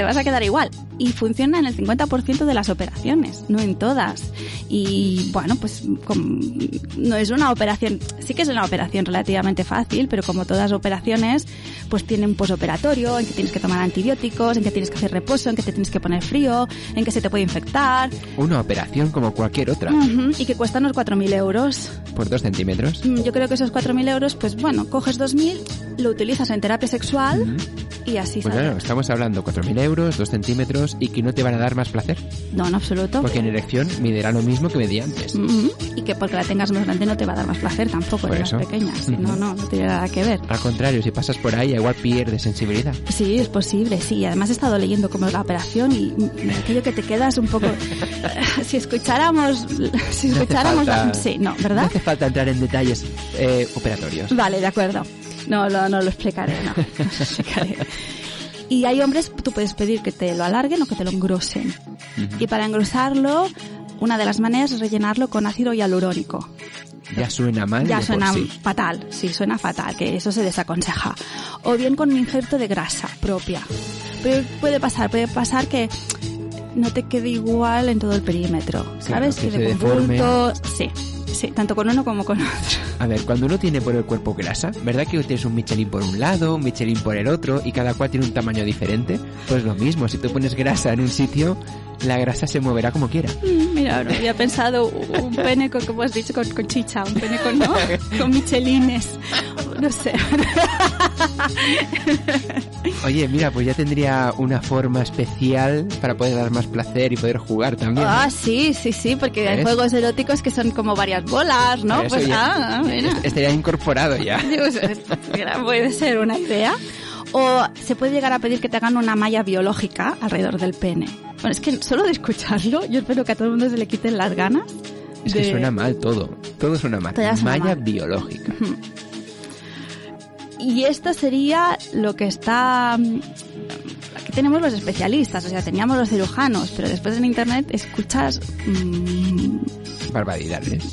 Te vas a quedar igual. Y funciona en el 50% de las operaciones, no en todas. Y bueno, pues no es una operación, sí que es una operación relativamente fácil, pero como todas operaciones, pues tiene un posoperatorio, en que tienes que tomar antibióticos, en que tienes que hacer reposo, en que te tienes que poner frío, en que se te puede infectar. Una operación como cualquier otra. Ujú, y que cuesta unos 4.000 euros. Por dos centímetros. Mm, Yo creo que esos 4.000 euros, pues bueno, coges 2.000, lo utilizas en terapia sexual Ujú. Y así Pues claro, estamos hablando 4.000 euros, 2 centímetros y que no te van a dar más placer. No, en absoluto. Porque en erección miderá lo mismo que medía antes. Ujú, Y que porque la tengas más grande no te va a dar más placer tampoco, Por en eso. las pequeñas. Sí, Ujú. No, no, no tiene nada que ver. Al contrario, si pasas por ahí, igual pierdes sensibilidad. Sí, es posible, sí. Además he estado leyendo cómo es la operación y mm, aquello que te quedas un poco... si escucháramos... Si No escucháramos... falta- Sí, no, No ¿verdad? hace falta entrar en detalles eh, operatorios. Vale, de acuerdo. No, no, no lo explicaré, no. no lo explicaré. Y hay hombres, tú puedes pedir que te lo alarguen o que te lo engrosen. Y para engrosarlo, una de las maneras es rellenarlo con ácido hialurónico. Ya suena mal. Ya de suena sí. fatal, sí, suena fatal, que eso se desaconseja. O bien con un injerto de grasa propia. Pero puede pasar, puede pasar que no te quede igual en todo el perímetro, Claro, ¿sabes? que se Quede con deforme. bulto, sí, sí, tanto con uno como con otro. A ver, cuando uno tiene por el cuerpo grasa, ¿verdad que tienes un Michelin por un lado, un Michelin por el otro y cada cual tiene un tamaño diferente? Pues lo mismo, si tú pones grasa en un sitio, la grasa se moverá como quiera. Mm, Mira, no había pensado un pene con, como has dicho, con, con chicha, un pene con, ¿no? con michelines. No sé. Oye, mira, pues ya tendría una forma especial para poder dar más placer y poder jugar también. ¿no? Ah, sí, sí, sí, porque hay ¿Ves? juegos eróticos que son como varias bolas, ¿no? Pues, ya- ah, mira. Estaría incorporado ya. Puede ser una idea. O se puede llegar a pedir que te hagan una malla biológica alrededor del pene. Bueno, es que solo de escucharlo, yo espero que a todo el mundo se le quiten las ganas. Es que de- suena mal todo. Todo suena mal. Todo suena Malla mal. biológica. Y esto sería lo que está... mm, Aquí tenemos los especialistas, o sea, teníamos los cirujanos, pero después en internet escuchas mm, Barbaridades.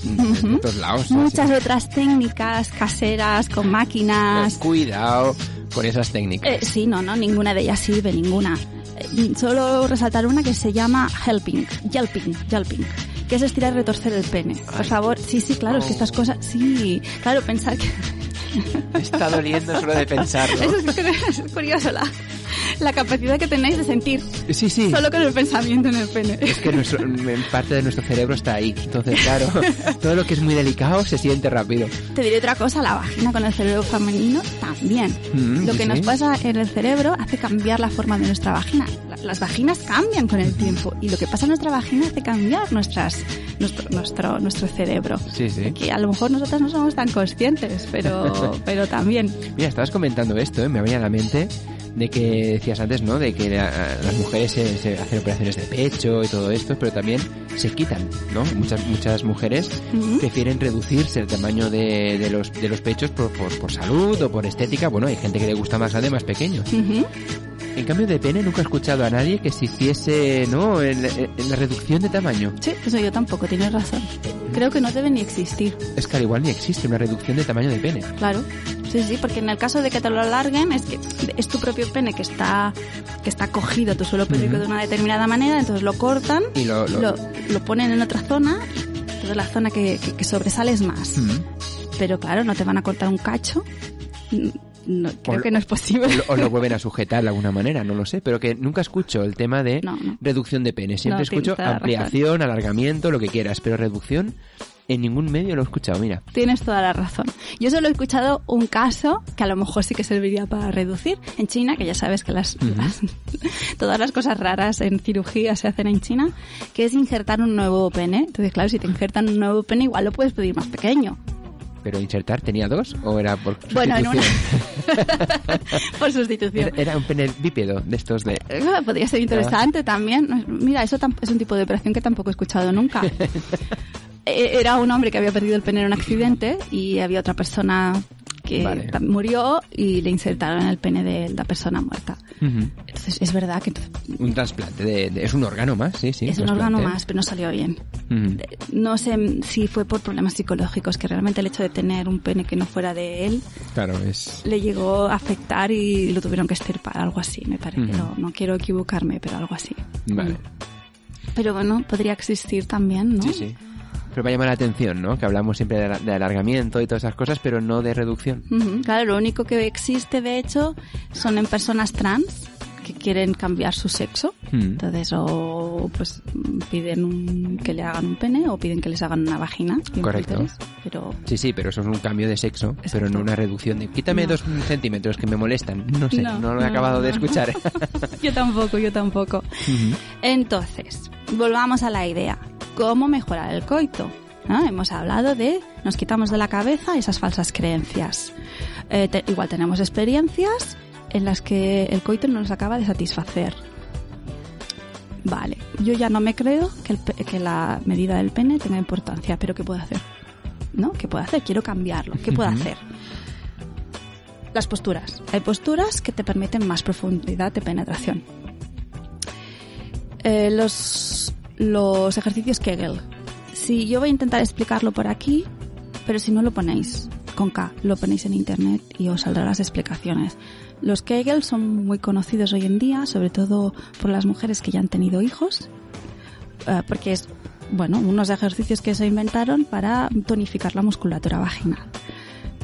Todos lados. muchas así. otras técnicas caseras con máquinas. Cuidado con esas técnicas. Eh, sí, no, no, ninguna de ellas sirve, ninguna. Eh, Solo resaltar una que se llama helping, yelping, yelping, que es estirar y retorcer el pene. Por favor, sí, sí, claro, es que estas cosas, sí, claro, pensar que... Me está doliendo solo de pensarlo. Es, es curioso, la, la capacidad que tenéis de sentir Sí, sí. solo con el pensamiento en el pene. Es que nuestro, parte de nuestro cerebro está ahí. Entonces, claro, todo lo que es muy delicado se siente rápido. Te diré otra cosa, la vagina con el cerebro femenino también. Mm, Lo sí, que nos sí. pasa en el cerebro hace cambiar la forma de nuestra vagina. La- Las vaginas cambian con el tiempo y lo que pasa en nuestra vagina hace cambiar nuestras, nuestro, nuestro, nuestro cerebro. Sí, sí. Que a lo mejor nosotras no somos tan conscientes, pero, pero también. Mira, estabas comentando esto, ¿eh? me venía a la mente de que decías antes, ¿no? De que la- las mujeres se, se hacen operaciones de pecho y todo esto, pero también se quitan, ¿no? Muchas muchas mujeres prefieren reducirse el tamaño de, de los de los pechos por, por, por salud o por estética. Bueno, hay gente que le gusta más grande, más pequeño. En cambio de pene nunca he escuchado a nadie que se hiciese, ¿no? En, en la reducción de tamaño. Sí, eso yo tampoco, tienes razón. Creo que no debe ni existir. Es que al igual ni existe una reducción de tamaño de pene. Claro. Sí, sí, porque en el caso de que te lo alarguen es que es tu propio pene que está que está cogido a tu suelo pélvico Ujú. de una determinada manera, entonces lo cortan, Y lo... lo- lo, lo ponen en otra zona, entonces la zona que, que, que sobresale es más. Mm. Pero claro, no te van a cortar un cacho. No, creo que no es posible. O lo, vuelven a sujetar de alguna manera, no lo sé, pero que nunca escucho el tema de No, no. reducción de pene. Siempre escucho ampliación, alargamiento, lo que quieras, pero reducción en ningún medio lo he escuchado, mira. Tienes toda la razón. Yo solo he escuchado un caso que a lo mejor sí que serviría para reducir. En China, que ya sabes que las, las- todas las cosas raras en cirugía se hacen en China, que es injertar un nuevo pene. Entonces, claro, si te injertan un nuevo pene, igual lo puedes pedir más pequeño. Pero insertar tenía dos o era por Bueno, en una... sustitución? Por sustitución. Era, era un pene bípedo de estos de... Eh, Podría ser interesante también. Mira, eso es un tipo de operación que tampoco he escuchado nunca. Eh, Era un hombre que había perdido el pene en un accidente y había otra persona que Vale. murió y le insertaron el pene de la persona muerta. Ujú. Entonces, es verdad que Un trasplante, de, de- es un órgano más, sí, sí. es un órgano más, pero no salió bien. Ujú. No sé si fue por problemas psicológicos, que realmente el hecho de tener un pene que no fuera de él Claro, es... le llegó a afectar y lo tuvieron que extirpar, algo así, me parece. Ujú. no, no quiero equivocarme, pero algo así. Vale. Pero bueno, podría existir también, ¿no? Sí, sí. Pero me llama la atención, ¿no? Que hablamos siempre de, de alargamiento y todas esas cosas, pero no de reducción. Claro, lo único que existe, de hecho, son en personas trans que quieren cambiar su sexo. Mm. Entonces, o pues piden un- que le hagan un pene o piden que les hagan una vagina. Correcto. Pero Sí, sí, pero eso es un cambio de sexo, pero no una reducción de... Quítame No. dos centímetros que me molestan. No sé, no, No, lo he no, acabado de escuchar. yo tampoco, yo tampoco. Entonces, volvamos a la idea. ¿Cómo mejorar el coito? ¿No? Hemos hablado de nos quitamos de la cabeza esas falsas creencias. Eh, te- igual tenemos experiencias en las que el coito no nos acaba de satisfacer. Vale, yo ya no me creo que, el pe- que la medida del pene tenga importancia, pero ¿qué puedo hacer? ¿No? ¿Qué puedo hacer? Quiero cambiarlo. ¿Qué puedo hacer? Las posturas. Hay posturas que te permiten más profundidad de penetración. Eh, los, los ejercicios Kegel. Si yo voy a intentar explicarlo por aquí, pero si no lo ponéis con K, lo ponéis en internet y os saldrán las explicaciones. Los Kegel son muy conocidos hoy en día, sobre todo por las mujeres que ya han tenido hijos, eh, porque es, bueno, unos ejercicios que se inventaron para tonificar la musculatura vaginal.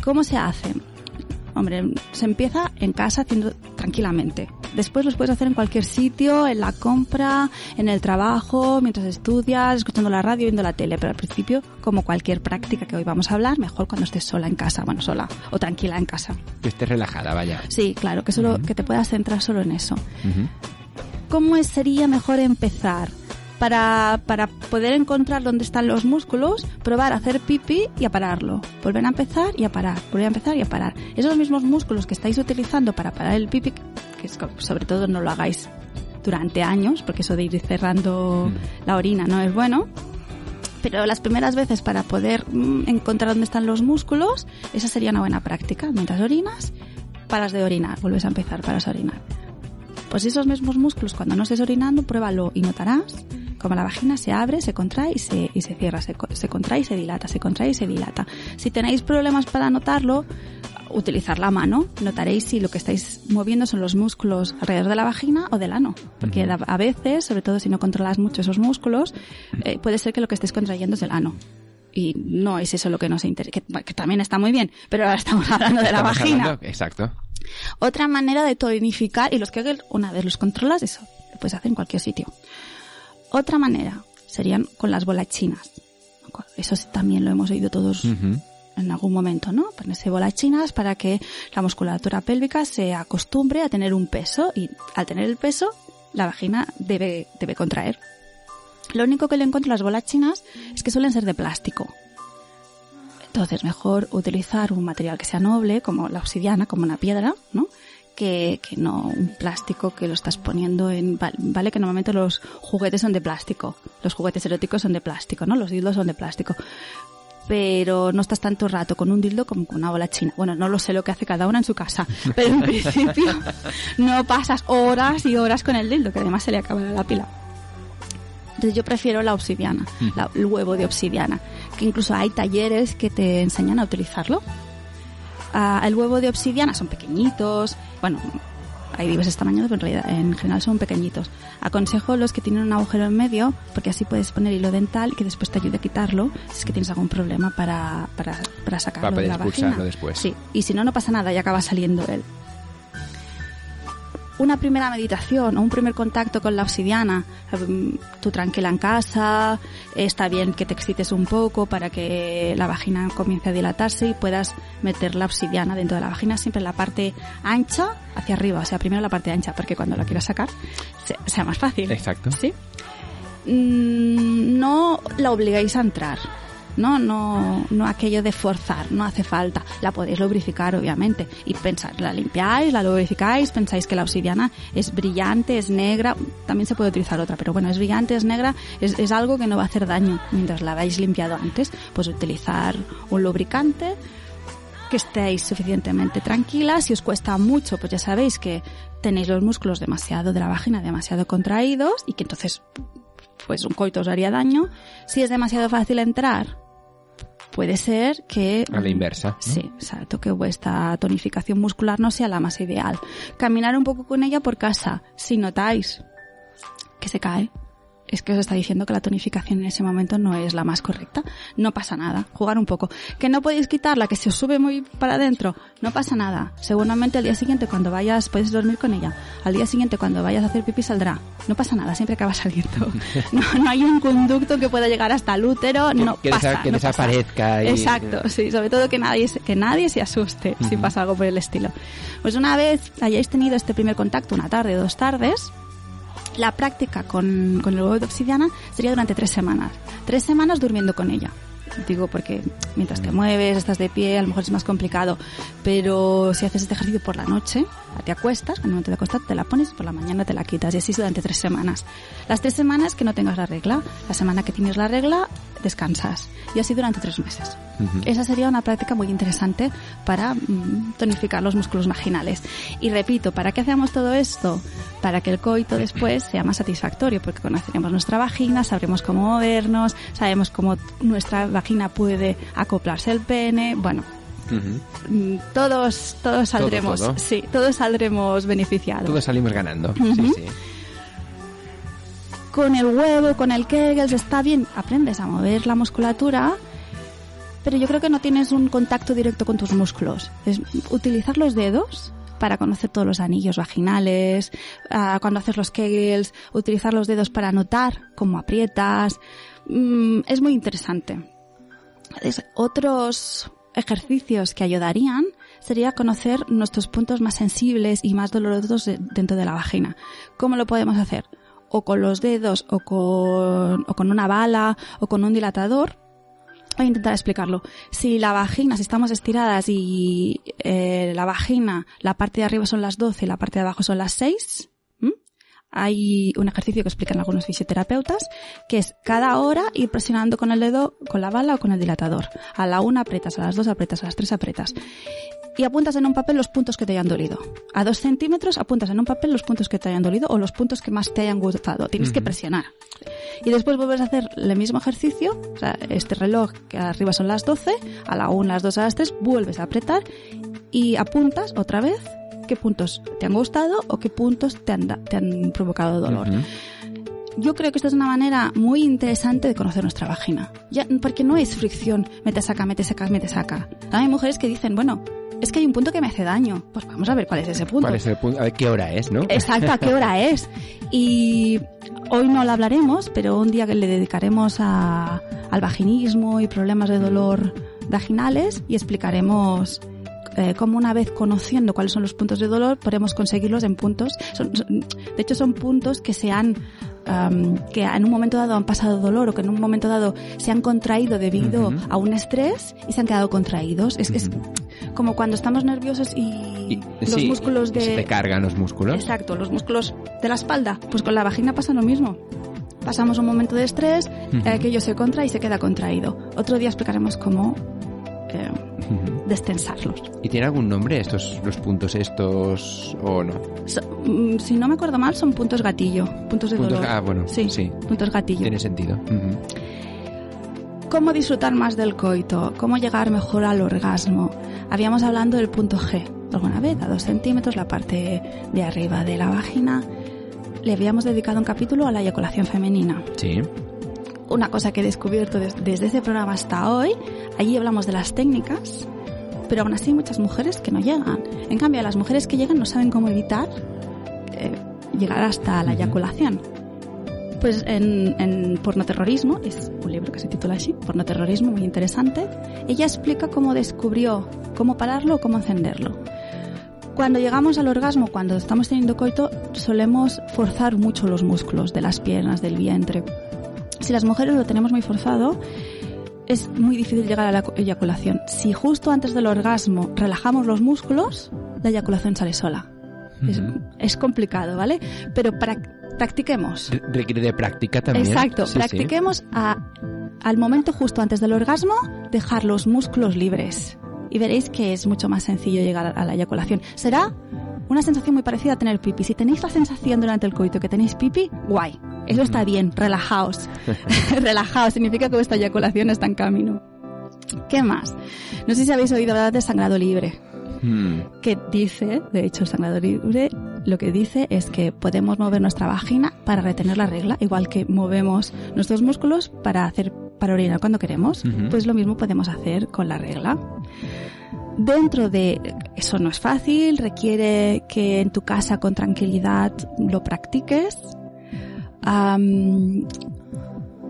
¿Cómo se hacen? Hombre, se empieza en casa haciendo tranquilamente. Después los puedes hacer en cualquier sitio, en la compra, en el trabajo, mientras estudias, escuchando la radio, viendo la tele. Pero al principio, como cualquier práctica que hoy vamos a hablar, mejor cuando estés sola en casa, bueno, sola o tranquila en casa. Que estés relajada, vaya. Sí, claro, que solo que te puedas centrar solo en eso. ¿Cómo sería mejor empezar? Para, para poder encontrar dónde están los músculos, probar a hacer pipí y a pararlo. Volver a empezar y a parar. Volver a empezar y a parar. Esos mismos músculos que estáis utilizando para parar el pipí, que es, sobre todo no lo hagáis durante años, porque eso de ir cerrando la orina no es bueno. Pero las primeras veces para poder mm, encontrar dónde están los músculos, esa sería una buena práctica. Mientras orinas, paras de orinar, vuelves a empezar, paras a orinar. Pues esos mismos músculos, cuando no estés orinando, pruébalo y notarás como la vagina se abre, se contrae y se, y se cierra, se, se contrae y se dilata, se contrae y se dilata. Si tenéis problemas para notarlo, utilizar la mano, notaréis si lo que estáis moviendo son los músculos alrededor de la vagina o del ano. Porque a a veces, sobre todo si no controlas mucho esos músculos, eh, puede ser que lo que estés contrayendo es el ano. Y no es eso lo que nos interesa, que, que también está muy bien, pero ahora estamos hablando de la Estamos vagina. hablando- Exacto. Otra manera de tonificar, y los que una vez los controlas, eso lo puedes hacer en cualquier sitio. Otra manera serían con las bolas chinas. Eso también lo hemos oído todos Ujú. en algún momento, ¿no? Ponerse bolas chinas para que la musculatura pélvica se acostumbre a tener un peso y al tener el peso, la vagina debe, debe contraer. Lo único que le encuentro a las bolas chinas es que suelen ser de plástico. Entonces, mejor utilizar un material que sea noble, como la obsidiana, como una piedra, ¿no? Que, que no un plástico que lo estás poniendo en... val- Vale que normalmente los juguetes son de plástico. Los juguetes eróticos son de plástico, ¿no? Los dildos son de plástico. Pero no estás tanto rato con un dildo como con una bola china. Bueno, no lo sé lo que hace cada una en su casa. Pero en principio no pasas horas y horas con el dildo, que además se le acaba la pila. Entonces yo prefiero la obsidiana, la- el huevo de obsidiana, que incluso hay talleres que te enseñan a utilizarlo. Ah, el huevo de obsidiana son pequeñitos, bueno, hay diversos tamaños, pero en realidad en general son pequeñitos. Aconsejo los que tienen un agujero en medio, porque así puedes poner hilo dental y que después te ayude a quitarlo si es que tienes algún problema para, para, para sacarlo Para poder de la vagina. después. Sí, y si no, no pasa nada y acaba saliendo él una primera meditación o un primer contacto con la obsidiana, mm, tú tranquila en casa, está bien que te excites un poco para que la vagina comience a dilatarse y puedas meter la obsidiana dentro de la vagina, siempre en la parte ancha hacia arriba, o sea, primero la parte ancha, porque cuando la quieras sacar se- sea más fácil. Exacto. ¿Sí? Mm, no la obligáis a entrar. No, no, no aquello de forzar, no hace falta. La podéis lubrificar, obviamente. Y pensar, la limpiáis, la lubrificáis, pensáis que la obsidiana es brillante, es negra. También se puede utilizar otra, pero bueno, es brillante, es negra, es, es algo que no va a hacer daño mientras la habéis limpiado antes. Pues utilizar un lubricante, que estéis suficientemente tranquilas. Si os cuesta mucho, pues ya sabéis que tenéis los músculos demasiado de la vagina demasiado contraídos y que entonces pues un coito os haría daño. Si es demasiado fácil entrar, puede ser que... A la inversa. ¿no? Sí, exacto, que vuestra tonificación muscular no sea la más ideal. Caminar un poco con ella por casa. Si notáis que se cae, es que os está diciendo que la tonificación en ese momento no es la más correcta. No pasa nada. Jugar un poco. Que no podéis quitarla, que se os sube muy para adentro. No pasa nada. Seguramente al día siguiente cuando vayas, puedes dormir con ella. Al día siguiente cuando vayas a hacer pipí saldrá. No pasa nada, siempre acaba saliendo. No, no hay un conducto que pueda llegar hasta el útero. No que pasa. que no pasa. desaparezca y- Exacto, sí. Sobre todo que nadie, se- que nadie se asuste si pasa algo por el estilo. Pues una vez hayáis tenido este primer contacto, una tarde, dos tardes, la práctica con, con el huevo de obsidiana sería durante tres semanas. Tres semanas durmiendo con ella. Digo porque mientras te mueves, estás de pie, a lo mejor es más complicado. Pero si haces este ejercicio por la noche, te acuestas, al momento de acostar te la pones y por la mañana te la quitas. Y así durante tres semanas. Las tres semanas que no tengas la regla. La semana que tienes la regla, descansas. Y así durante tres meses. Esa sería una práctica muy interesante para mm, tonificar los músculos vaginales. Y repito, ¿para qué hacemos todo esto? Para que el coito después sea más satisfactorio, porque conoceremos nuestra vagina, sabremos cómo movernos, sabemos cómo nuestra vagina puede acoplarse al pene, bueno, Ujú. mm, todos, todos saldremos, todo. sí, todos saldremos beneficiados. Todos salimos ganando. Sí, Ujú. sí. Con el huevo, con el Kegels, está bien, aprendes a mover la musculatura, pero yo creo que no tienes un contacto directo con tus músculos. Es utilizar los dedos para conocer todos los anillos vaginales, ah, cuando haces los Kegels, utilizar los dedos para notar cómo aprietas. Mm, es muy interesante. Es- otros ejercicios que ayudarían sería conocer nuestros puntos más sensibles y más dolorosos de- dentro de la vagina. ¿Cómo lo podemos hacer? O con los dedos o con, o con una bala o con un dilatador. Voy a intentar explicarlo. Si la vagina, si estamos estiradas y eh, la vagina, la parte de arriba son las 12 y la parte de abajo son las 6, ¿m? hay un ejercicio que explican algunos fisioterapeutas, que es cada hora ir presionando con el dedo, con la bala o con el dilatador. A la una apretas, a las dos apretas, a las tres apretas. Y apuntas en un papel los puntos que te hayan dolido. A dos centímetros apuntas en un papel los puntos que te hayan dolido o los puntos que más te hayan gustado. Tienes que presionar. Y después vuelves a hacer el mismo ejercicio, o sea, este reloj que arriba son las 12, a la 1, las 2, a las 3, vuelves a apretar y apuntas otra vez qué puntos te han gustado o qué puntos te han, da- te han provocado dolor. Yo creo que esta es una manera muy interesante de conocer nuestra vagina. Ya, porque no es fricción, mete, saca, mete, saca, mete, saca. Hay mujeres que dicen, bueno, es que hay un punto que me hace daño. Pues vamos a ver cuál es ese punto. ¿Cuál es el punto? A ver qué hora es, ¿no? Exacto, a qué hora es. Y hoy no lo hablaremos, pero un día que le dedicaremos a- al vaginismo y problemas de dolor vaginales y explicaremos eh, cómo una vez conociendo cuáles son los puntos de dolor podemos conseguirlos en puntos. son- son- de hecho, son puntos que se han am, que en un momento dado han pasado dolor o que en un momento dado se han contraído debido a un estrés y se han quedado contraídos. Es, es como cuando estamos nerviosos y, Y- los sí, músculos de Se te cargan los músculos. Exacto, los músculos de la espalda. Pues con la vagina pasa lo mismo. Pasamos un momento de estrés, Ujú. eh, aquello se contrae y se queda contraído. Otro día explicaremos cómo Ujú. destensarlos. ¿Y tiene algún nombre estos, los puntos estos o no? So- mm, si no me acuerdo mal, son puntos gatillo, puntos de Puntos- dolor. ah, bueno, sí, sí. puntos gatillo. Tiene sentido. Ujú. ¿Cómo disfrutar más del coito? ¿Cómo llegar mejor al orgasmo? Habíamos hablando del punto G alguna vez, a dos centímetros, la parte de arriba de la vagina. Le habíamos dedicado un capítulo a la eyaculación femenina. Sí. una cosa que he descubierto des- desde ese programa hasta hoy. Allí hablamos de las técnicas, pero aún así hay muchas mujeres que no llegan. En cambio, las mujeres que llegan no saben cómo evitar eh, llegar hasta la eyaculación. Pues en, en Pornoterrorismo, es un libro que se titula así, Pornoterrorismo, muy interesante, ella explica cómo descubrió cómo pararlo o cómo encenderlo. Cuando llegamos al orgasmo, cuando estamos teniendo coito, solemos forzar mucho los músculos de las piernas, del vientre. Si las mujeres lo tenemos muy forzado, es muy difícil llegar a la eyaculación. Si justo antes del orgasmo relajamos los músculos, la eyaculación sale sola. Es, Ujú. es complicado, ¿vale? Pero prac- practiquemos. Re- Requiere de práctica también. Exacto, Sí, sí. practiquemos a- al momento justo antes del orgasmo, dejar los músculos libres. Y veréis que es mucho más sencillo llegar a la eyaculación. Será una sensación muy parecida a tener pipi. Si tenéis la sensación durante el coito que tenéis pipi, guay. Eso está bien, relajaos. relajaos, significa que vuestra eyaculación está en camino. ¿Qué más? No sé si habéis oído hablar de sangrado libre Mm. que dice, de hecho el sangrado libre, lo que dice es que podemos mover nuestra vagina para retener la regla, igual que movemos nuestros músculos para hacer para orinar cuando queremos, pues lo mismo podemos hacer con la regla. Dentro de eso no es fácil, requiere que en tu casa con tranquilidad lo practiques.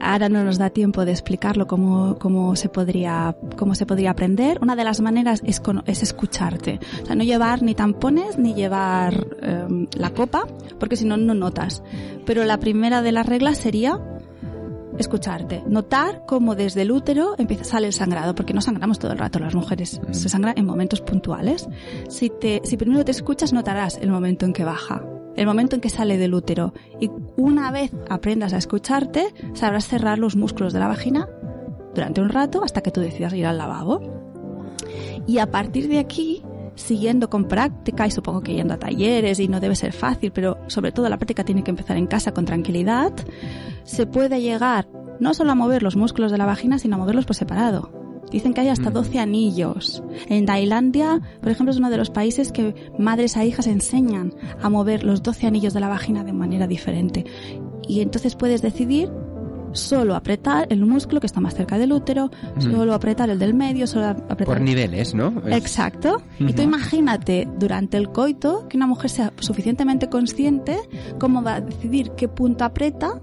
Ahora no nos da tiempo de explicarlo cómo, cómo se podría cómo se podría aprender. Una de las maneras es, cono- es escucharte. O sea, no llevar ni tampones ni llevar em, la copa, porque si no, no notas. Pero la primera de las reglas sería escucharte, notar cómo desde el útero empieza sale el sangrado, porque no sangramos todo el rato las mujeres, se sangra en momentos puntuales. Si te, si primero te escuchas, notarás el momento en que baja, el momento en que sale del útero. Y una vez aprendas a escucharte, sabrás cerrar los músculos de la vagina durante un rato hasta que tú decidas ir al lavabo. Y a partir de aquí, siguiendo con práctica y supongo que yendo a talleres y no debe ser fácil, pero sobre todo la práctica tiene que empezar en casa con tranquilidad, se puede llegar no solo a mover los músculos de la vagina, sino a moverlos por separado. Dicen que hay hasta 12 anillos. En Tailandia, por ejemplo, es uno de los países que madres a hijas enseñan a mover los 12 anillos de la vagina de manera diferente. Y entonces puedes decidir solo apretar el músculo que está más cerca del útero, solo apretar el del medio, solo apretar Por niveles, ¿no? Es- Exacto. Y tú imagínate durante el coito que una mujer sea suficientemente consciente cómo va a decidir qué punto aprieta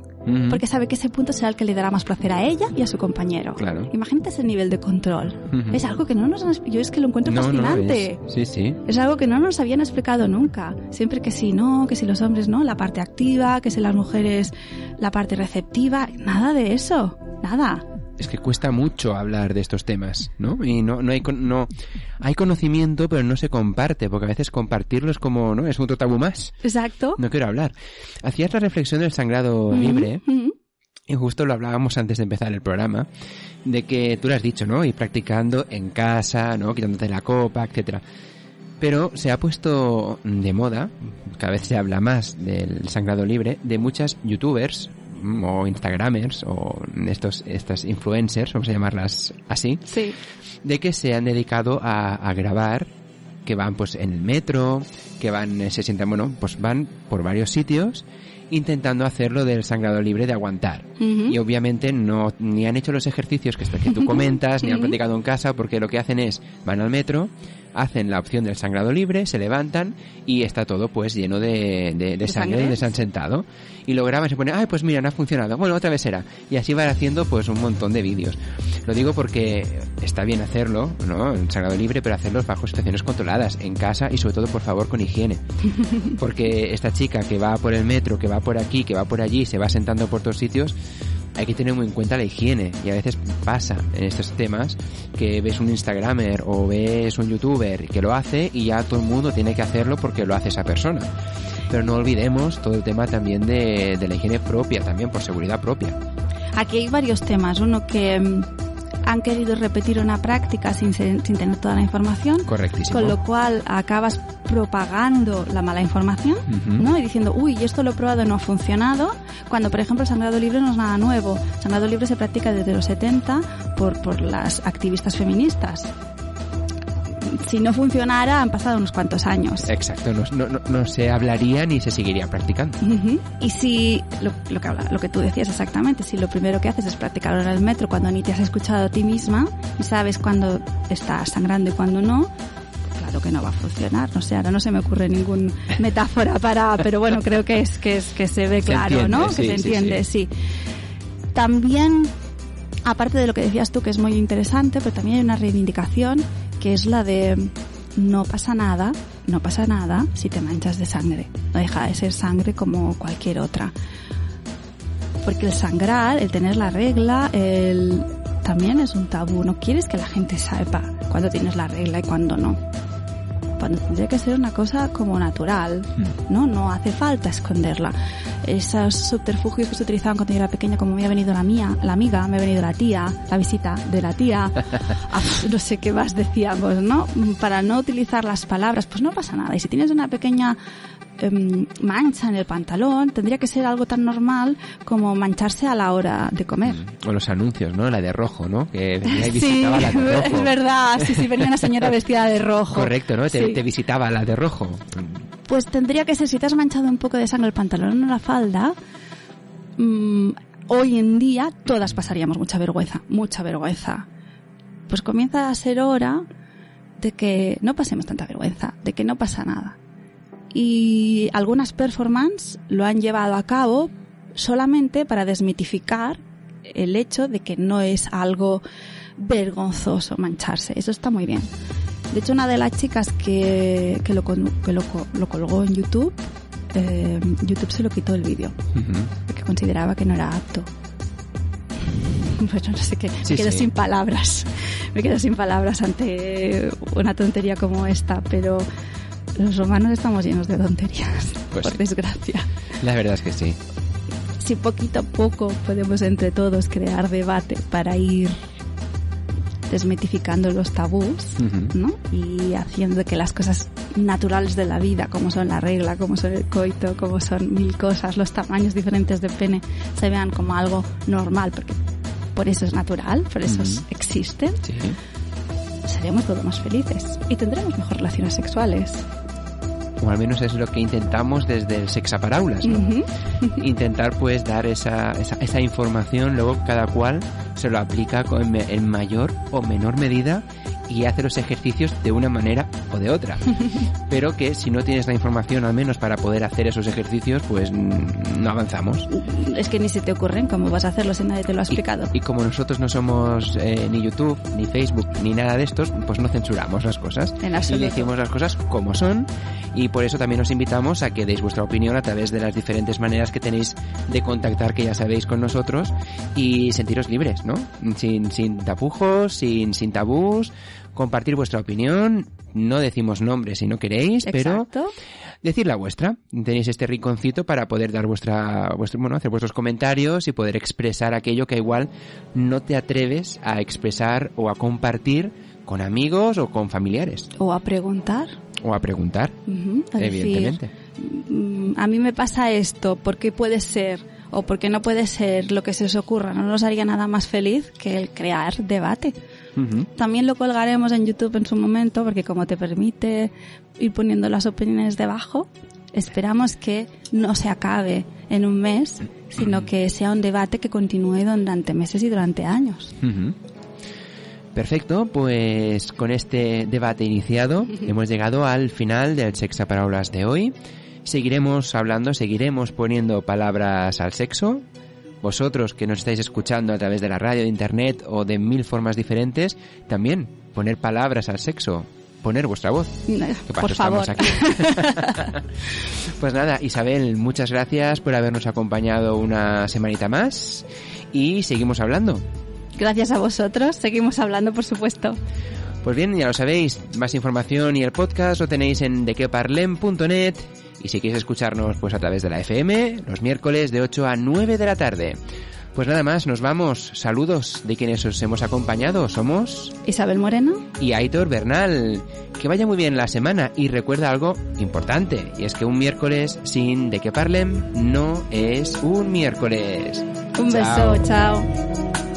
Porque sabe que ese punto será el que le dará más placer a ella y a su compañero. Claro. Imagínate ese nivel de control. Es algo que no nos han Yo es que lo encuentro No, no, fascinante. sí, sí. Es algo que no nos habían explicado nunca. Siempre que sí, no, que si los hombres no, la parte activa, que si las mujeres la parte receptiva. Nada de eso. Nada. Es que cuesta mucho hablar de estos temas, ¿no? Y no, no hay no hay conocimiento, pero no se comparte, porque a veces compartirlo es como, ¿no? Es otro tabú más. Exacto. No quiero hablar. Hacías la reflexión del sangrado libre, y justo lo hablábamos antes de empezar el programa, de que tú lo has dicho, ¿no? Ir practicando en casa, ¿no? Quitándote la copa, etcétera. Pero se ha puesto de moda, cada vez se habla más del sangrado libre, de muchas youtubers o instagramers o estos, estas influencers, vamos a llamarlas así, Sí. de que se han dedicado a, a grabar que van pues en el metro, que van, eh, se sientan, bueno, pues van por varios sitios intentando hacerlo del sangrado libre de aguantar. Y obviamente no, ni han hecho los ejercicios que, que tú comentas, ni han practicado en casa, porque lo que hacen es, van al metro, hacen la opción del sangrado libre, se levantan y está todo pues lleno de, de, de sangre sangre? donde se han sentado. Y lo graban y se pone, ay pues mira, no ha funcionado. Bueno, otra vez será. Y así van haciendo pues un montón de vídeos. Lo digo porque está bien hacerlo, ¿no? En sangrado libre, pero hacerlo bajo situaciones controladas, en casa y sobre todo por favor con higiene. Porque esta chica que va por el metro, que va por aquí, que va por allí, se va sentando por todos sitios, hay que tener muy en cuenta la higiene. Y a veces pasa en estos temas que ves un Instagramer o ves un youtuber que lo hace y ya todo el mundo tiene que hacerlo porque lo hace esa persona. Pero no olvidemos todo el tema también de, de la higiene propia, también por seguridad propia. Aquí hay varios temas. Uno que mm, han querido repetir una práctica sin, ser- sin tener toda la información. Correctísimo. Con lo cual acabas propagando la mala información. ¿no? Y diciendo, uy, esto lo he probado, no ha funcionado. Cuando, por ejemplo, el sangrado libre no es nada nuevo. El sangrado libre se practica desde los 70 por, por las activistas feministas. Si no funcionara, han pasado unos cuantos años. Exacto, no, no, no- no se hablaría ni se seguiría practicando. Y si lo, lo que habla- lo que tú decías exactamente, si lo primero que haces es practicarlo en el metro cuando ni te has escuchado a ti misma y sabes cuándo estás sangrando y cuándo no, claro que no va a funcionar. No sé, ahora no se me ocurre ninguna metáfora para, pero bueno, creo que es que es que se ve Se claro, entiende, ¿no? sí, que se sí, entiende, sí. También aparte de lo que decías tú que es muy interesante, pero también hay una reivindicación que es la de no pasa nada, no pasa nada si te manchas de sangre. No deja de ser sangre como cualquier otra. Porque el sangrar, el tener la regla, el también es un tabú. No quieres que la gente sepa cuándo tienes la regla y cuándo no. Cuando tendría que ser una cosa como natural, ¿no? No hace falta esconderla. Esos subterfugios que se utilizaban cuando yo era pequeña, como me ha venido la mía, la amiga, me ha venido la tía, la visita de la tía, ah, no sé qué más decíamos, ¿no? Para no utilizar las palabras, pues no pasa nada. Y si tienes una pequeña em, mancha en el pantalón, tendría que ser algo tan normal como mancharse a la hora de comer. O los anuncios, ¿no? La de rojo, ¿no? Que venía y Sí, visitaba la de rojo. es verdad, sí, sí, venía una señora vestida de rojo. Correcto, ¿no? Te, Sí. te visitaba la de rojo. Pues tendría que ser, si te has manchado un poco de sangre el pantalón o la falda, mm, hoy en día todas pasaríamos mucha vergüenza, mucha vergüenza. Pues comienza a ser hora de que no pasemos tanta vergüenza, de que no pasa nada. Y algunas performances lo han llevado a cabo solamente para desmitificar el hecho de que no es algo vergonzoso mancharse. Eso está muy bien. De hecho, una de las chicas que, que, lo, que lo, lo colgó en YouTube, eh, YouTube se lo quitó el vídeo, porque consideraba que no era apto. Bueno, no sé qué, Sí, me quedo sí. sin palabras. Me quedo sin palabras ante una tontería como esta, pero los romanos estamos llenos de tonterías, Pues por sí. desgracia. La verdad es que sí. Si poquito a poco podemos entre todos crear debate para ir desmitificando los tabús. Y haciendo que las cosas naturales de la vida, como son la regla, como son el coito, como son mil cosas, los tamaños diferentes de pene, se vean como algo normal, porque por eso es natural, por eso existen, Sí. seremos todos más felices y tendremos mejor relaciones sexuales. O al menos es lo que intentamos desde el Sexaparaulas, ¿no? Intentar pues dar esa, esa, esa información, luego cada cual se lo aplica en, en mayor o menor medida y hace los ejercicios de una manera o de otra. Pero que si no tienes la información al menos para poder hacer esos ejercicios, pues no avanzamos. Es que ni se te ocurren cómo vas a hacerlo si nadie te lo ha explicado. Y, y como nosotros no somos eh, ni YouTube, ni Facebook, ni nada de estos, pues no censuramos las cosas. En y absoluto. decimos las cosas como son. Y por eso también os invitamos a que deis vuestra opinión a través de las diferentes maneras que tenéis de contactar, que ya sabéis, con nosotros. Y sentiros libres, ¿no? Sin, sin tapujos, sin, sin tabús. Compartir vuestra opinión. No decimos nombres si no queréis, pero Exacto. decir la vuestra. Tenéis este rinconcito para poder dar vuestra, vuestro, bueno, hacer vuestros comentarios y poder expresar aquello que igual no te atreves a expresar o a compartir con amigos o con familiares O a preguntar. o a preguntar, a evidentemente. "Mm, a mí me pasa esto, ¿por qué puede ser? O por qué no puede ser lo que se os ocurra. No nos haría nada más feliz que el crear debate. También lo colgaremos en YouTube en su momento, porque como te permite ir poniendo las opiniones debajo, esperamos que no se acabe en un mes, sino que sea un debate que continúe durante meses y durante años. Perfecto, pues con este debate iniciado hemos llegado al final del Sexa Paraulas de hoy. Seguiremos hablando, seguiremos poniendo palabras al sexo. Vosotros que nos estáis escuchando a través de la radio, de internet o de mil formas diferentes, también poner palabras al sexo, poner vuestra voz. Por favor. aquí. pues nada, Isabel, muchas gracias por habernos acompañado una semanita más y seguimos hablando. Gracias a vosotros. Seguimos hablando, por supuesto. Pues bien, ya lo sabéis, más información y el podcast lo tenéis en dequeparlem.net y si queréis escucharnos pues a través de la FM, los miércoles de 8 a 9 de la tarde. Pues nada más, nos vamos. Saludos de quienes os hemos acompañado. Somos Isabel Moreno. y Aitor Bernal. Que vaya muy bien la semana y recuerda algo importante, y es que un miércoles sin de que parlem no es un miércoles. Un Chao. beso. Chao.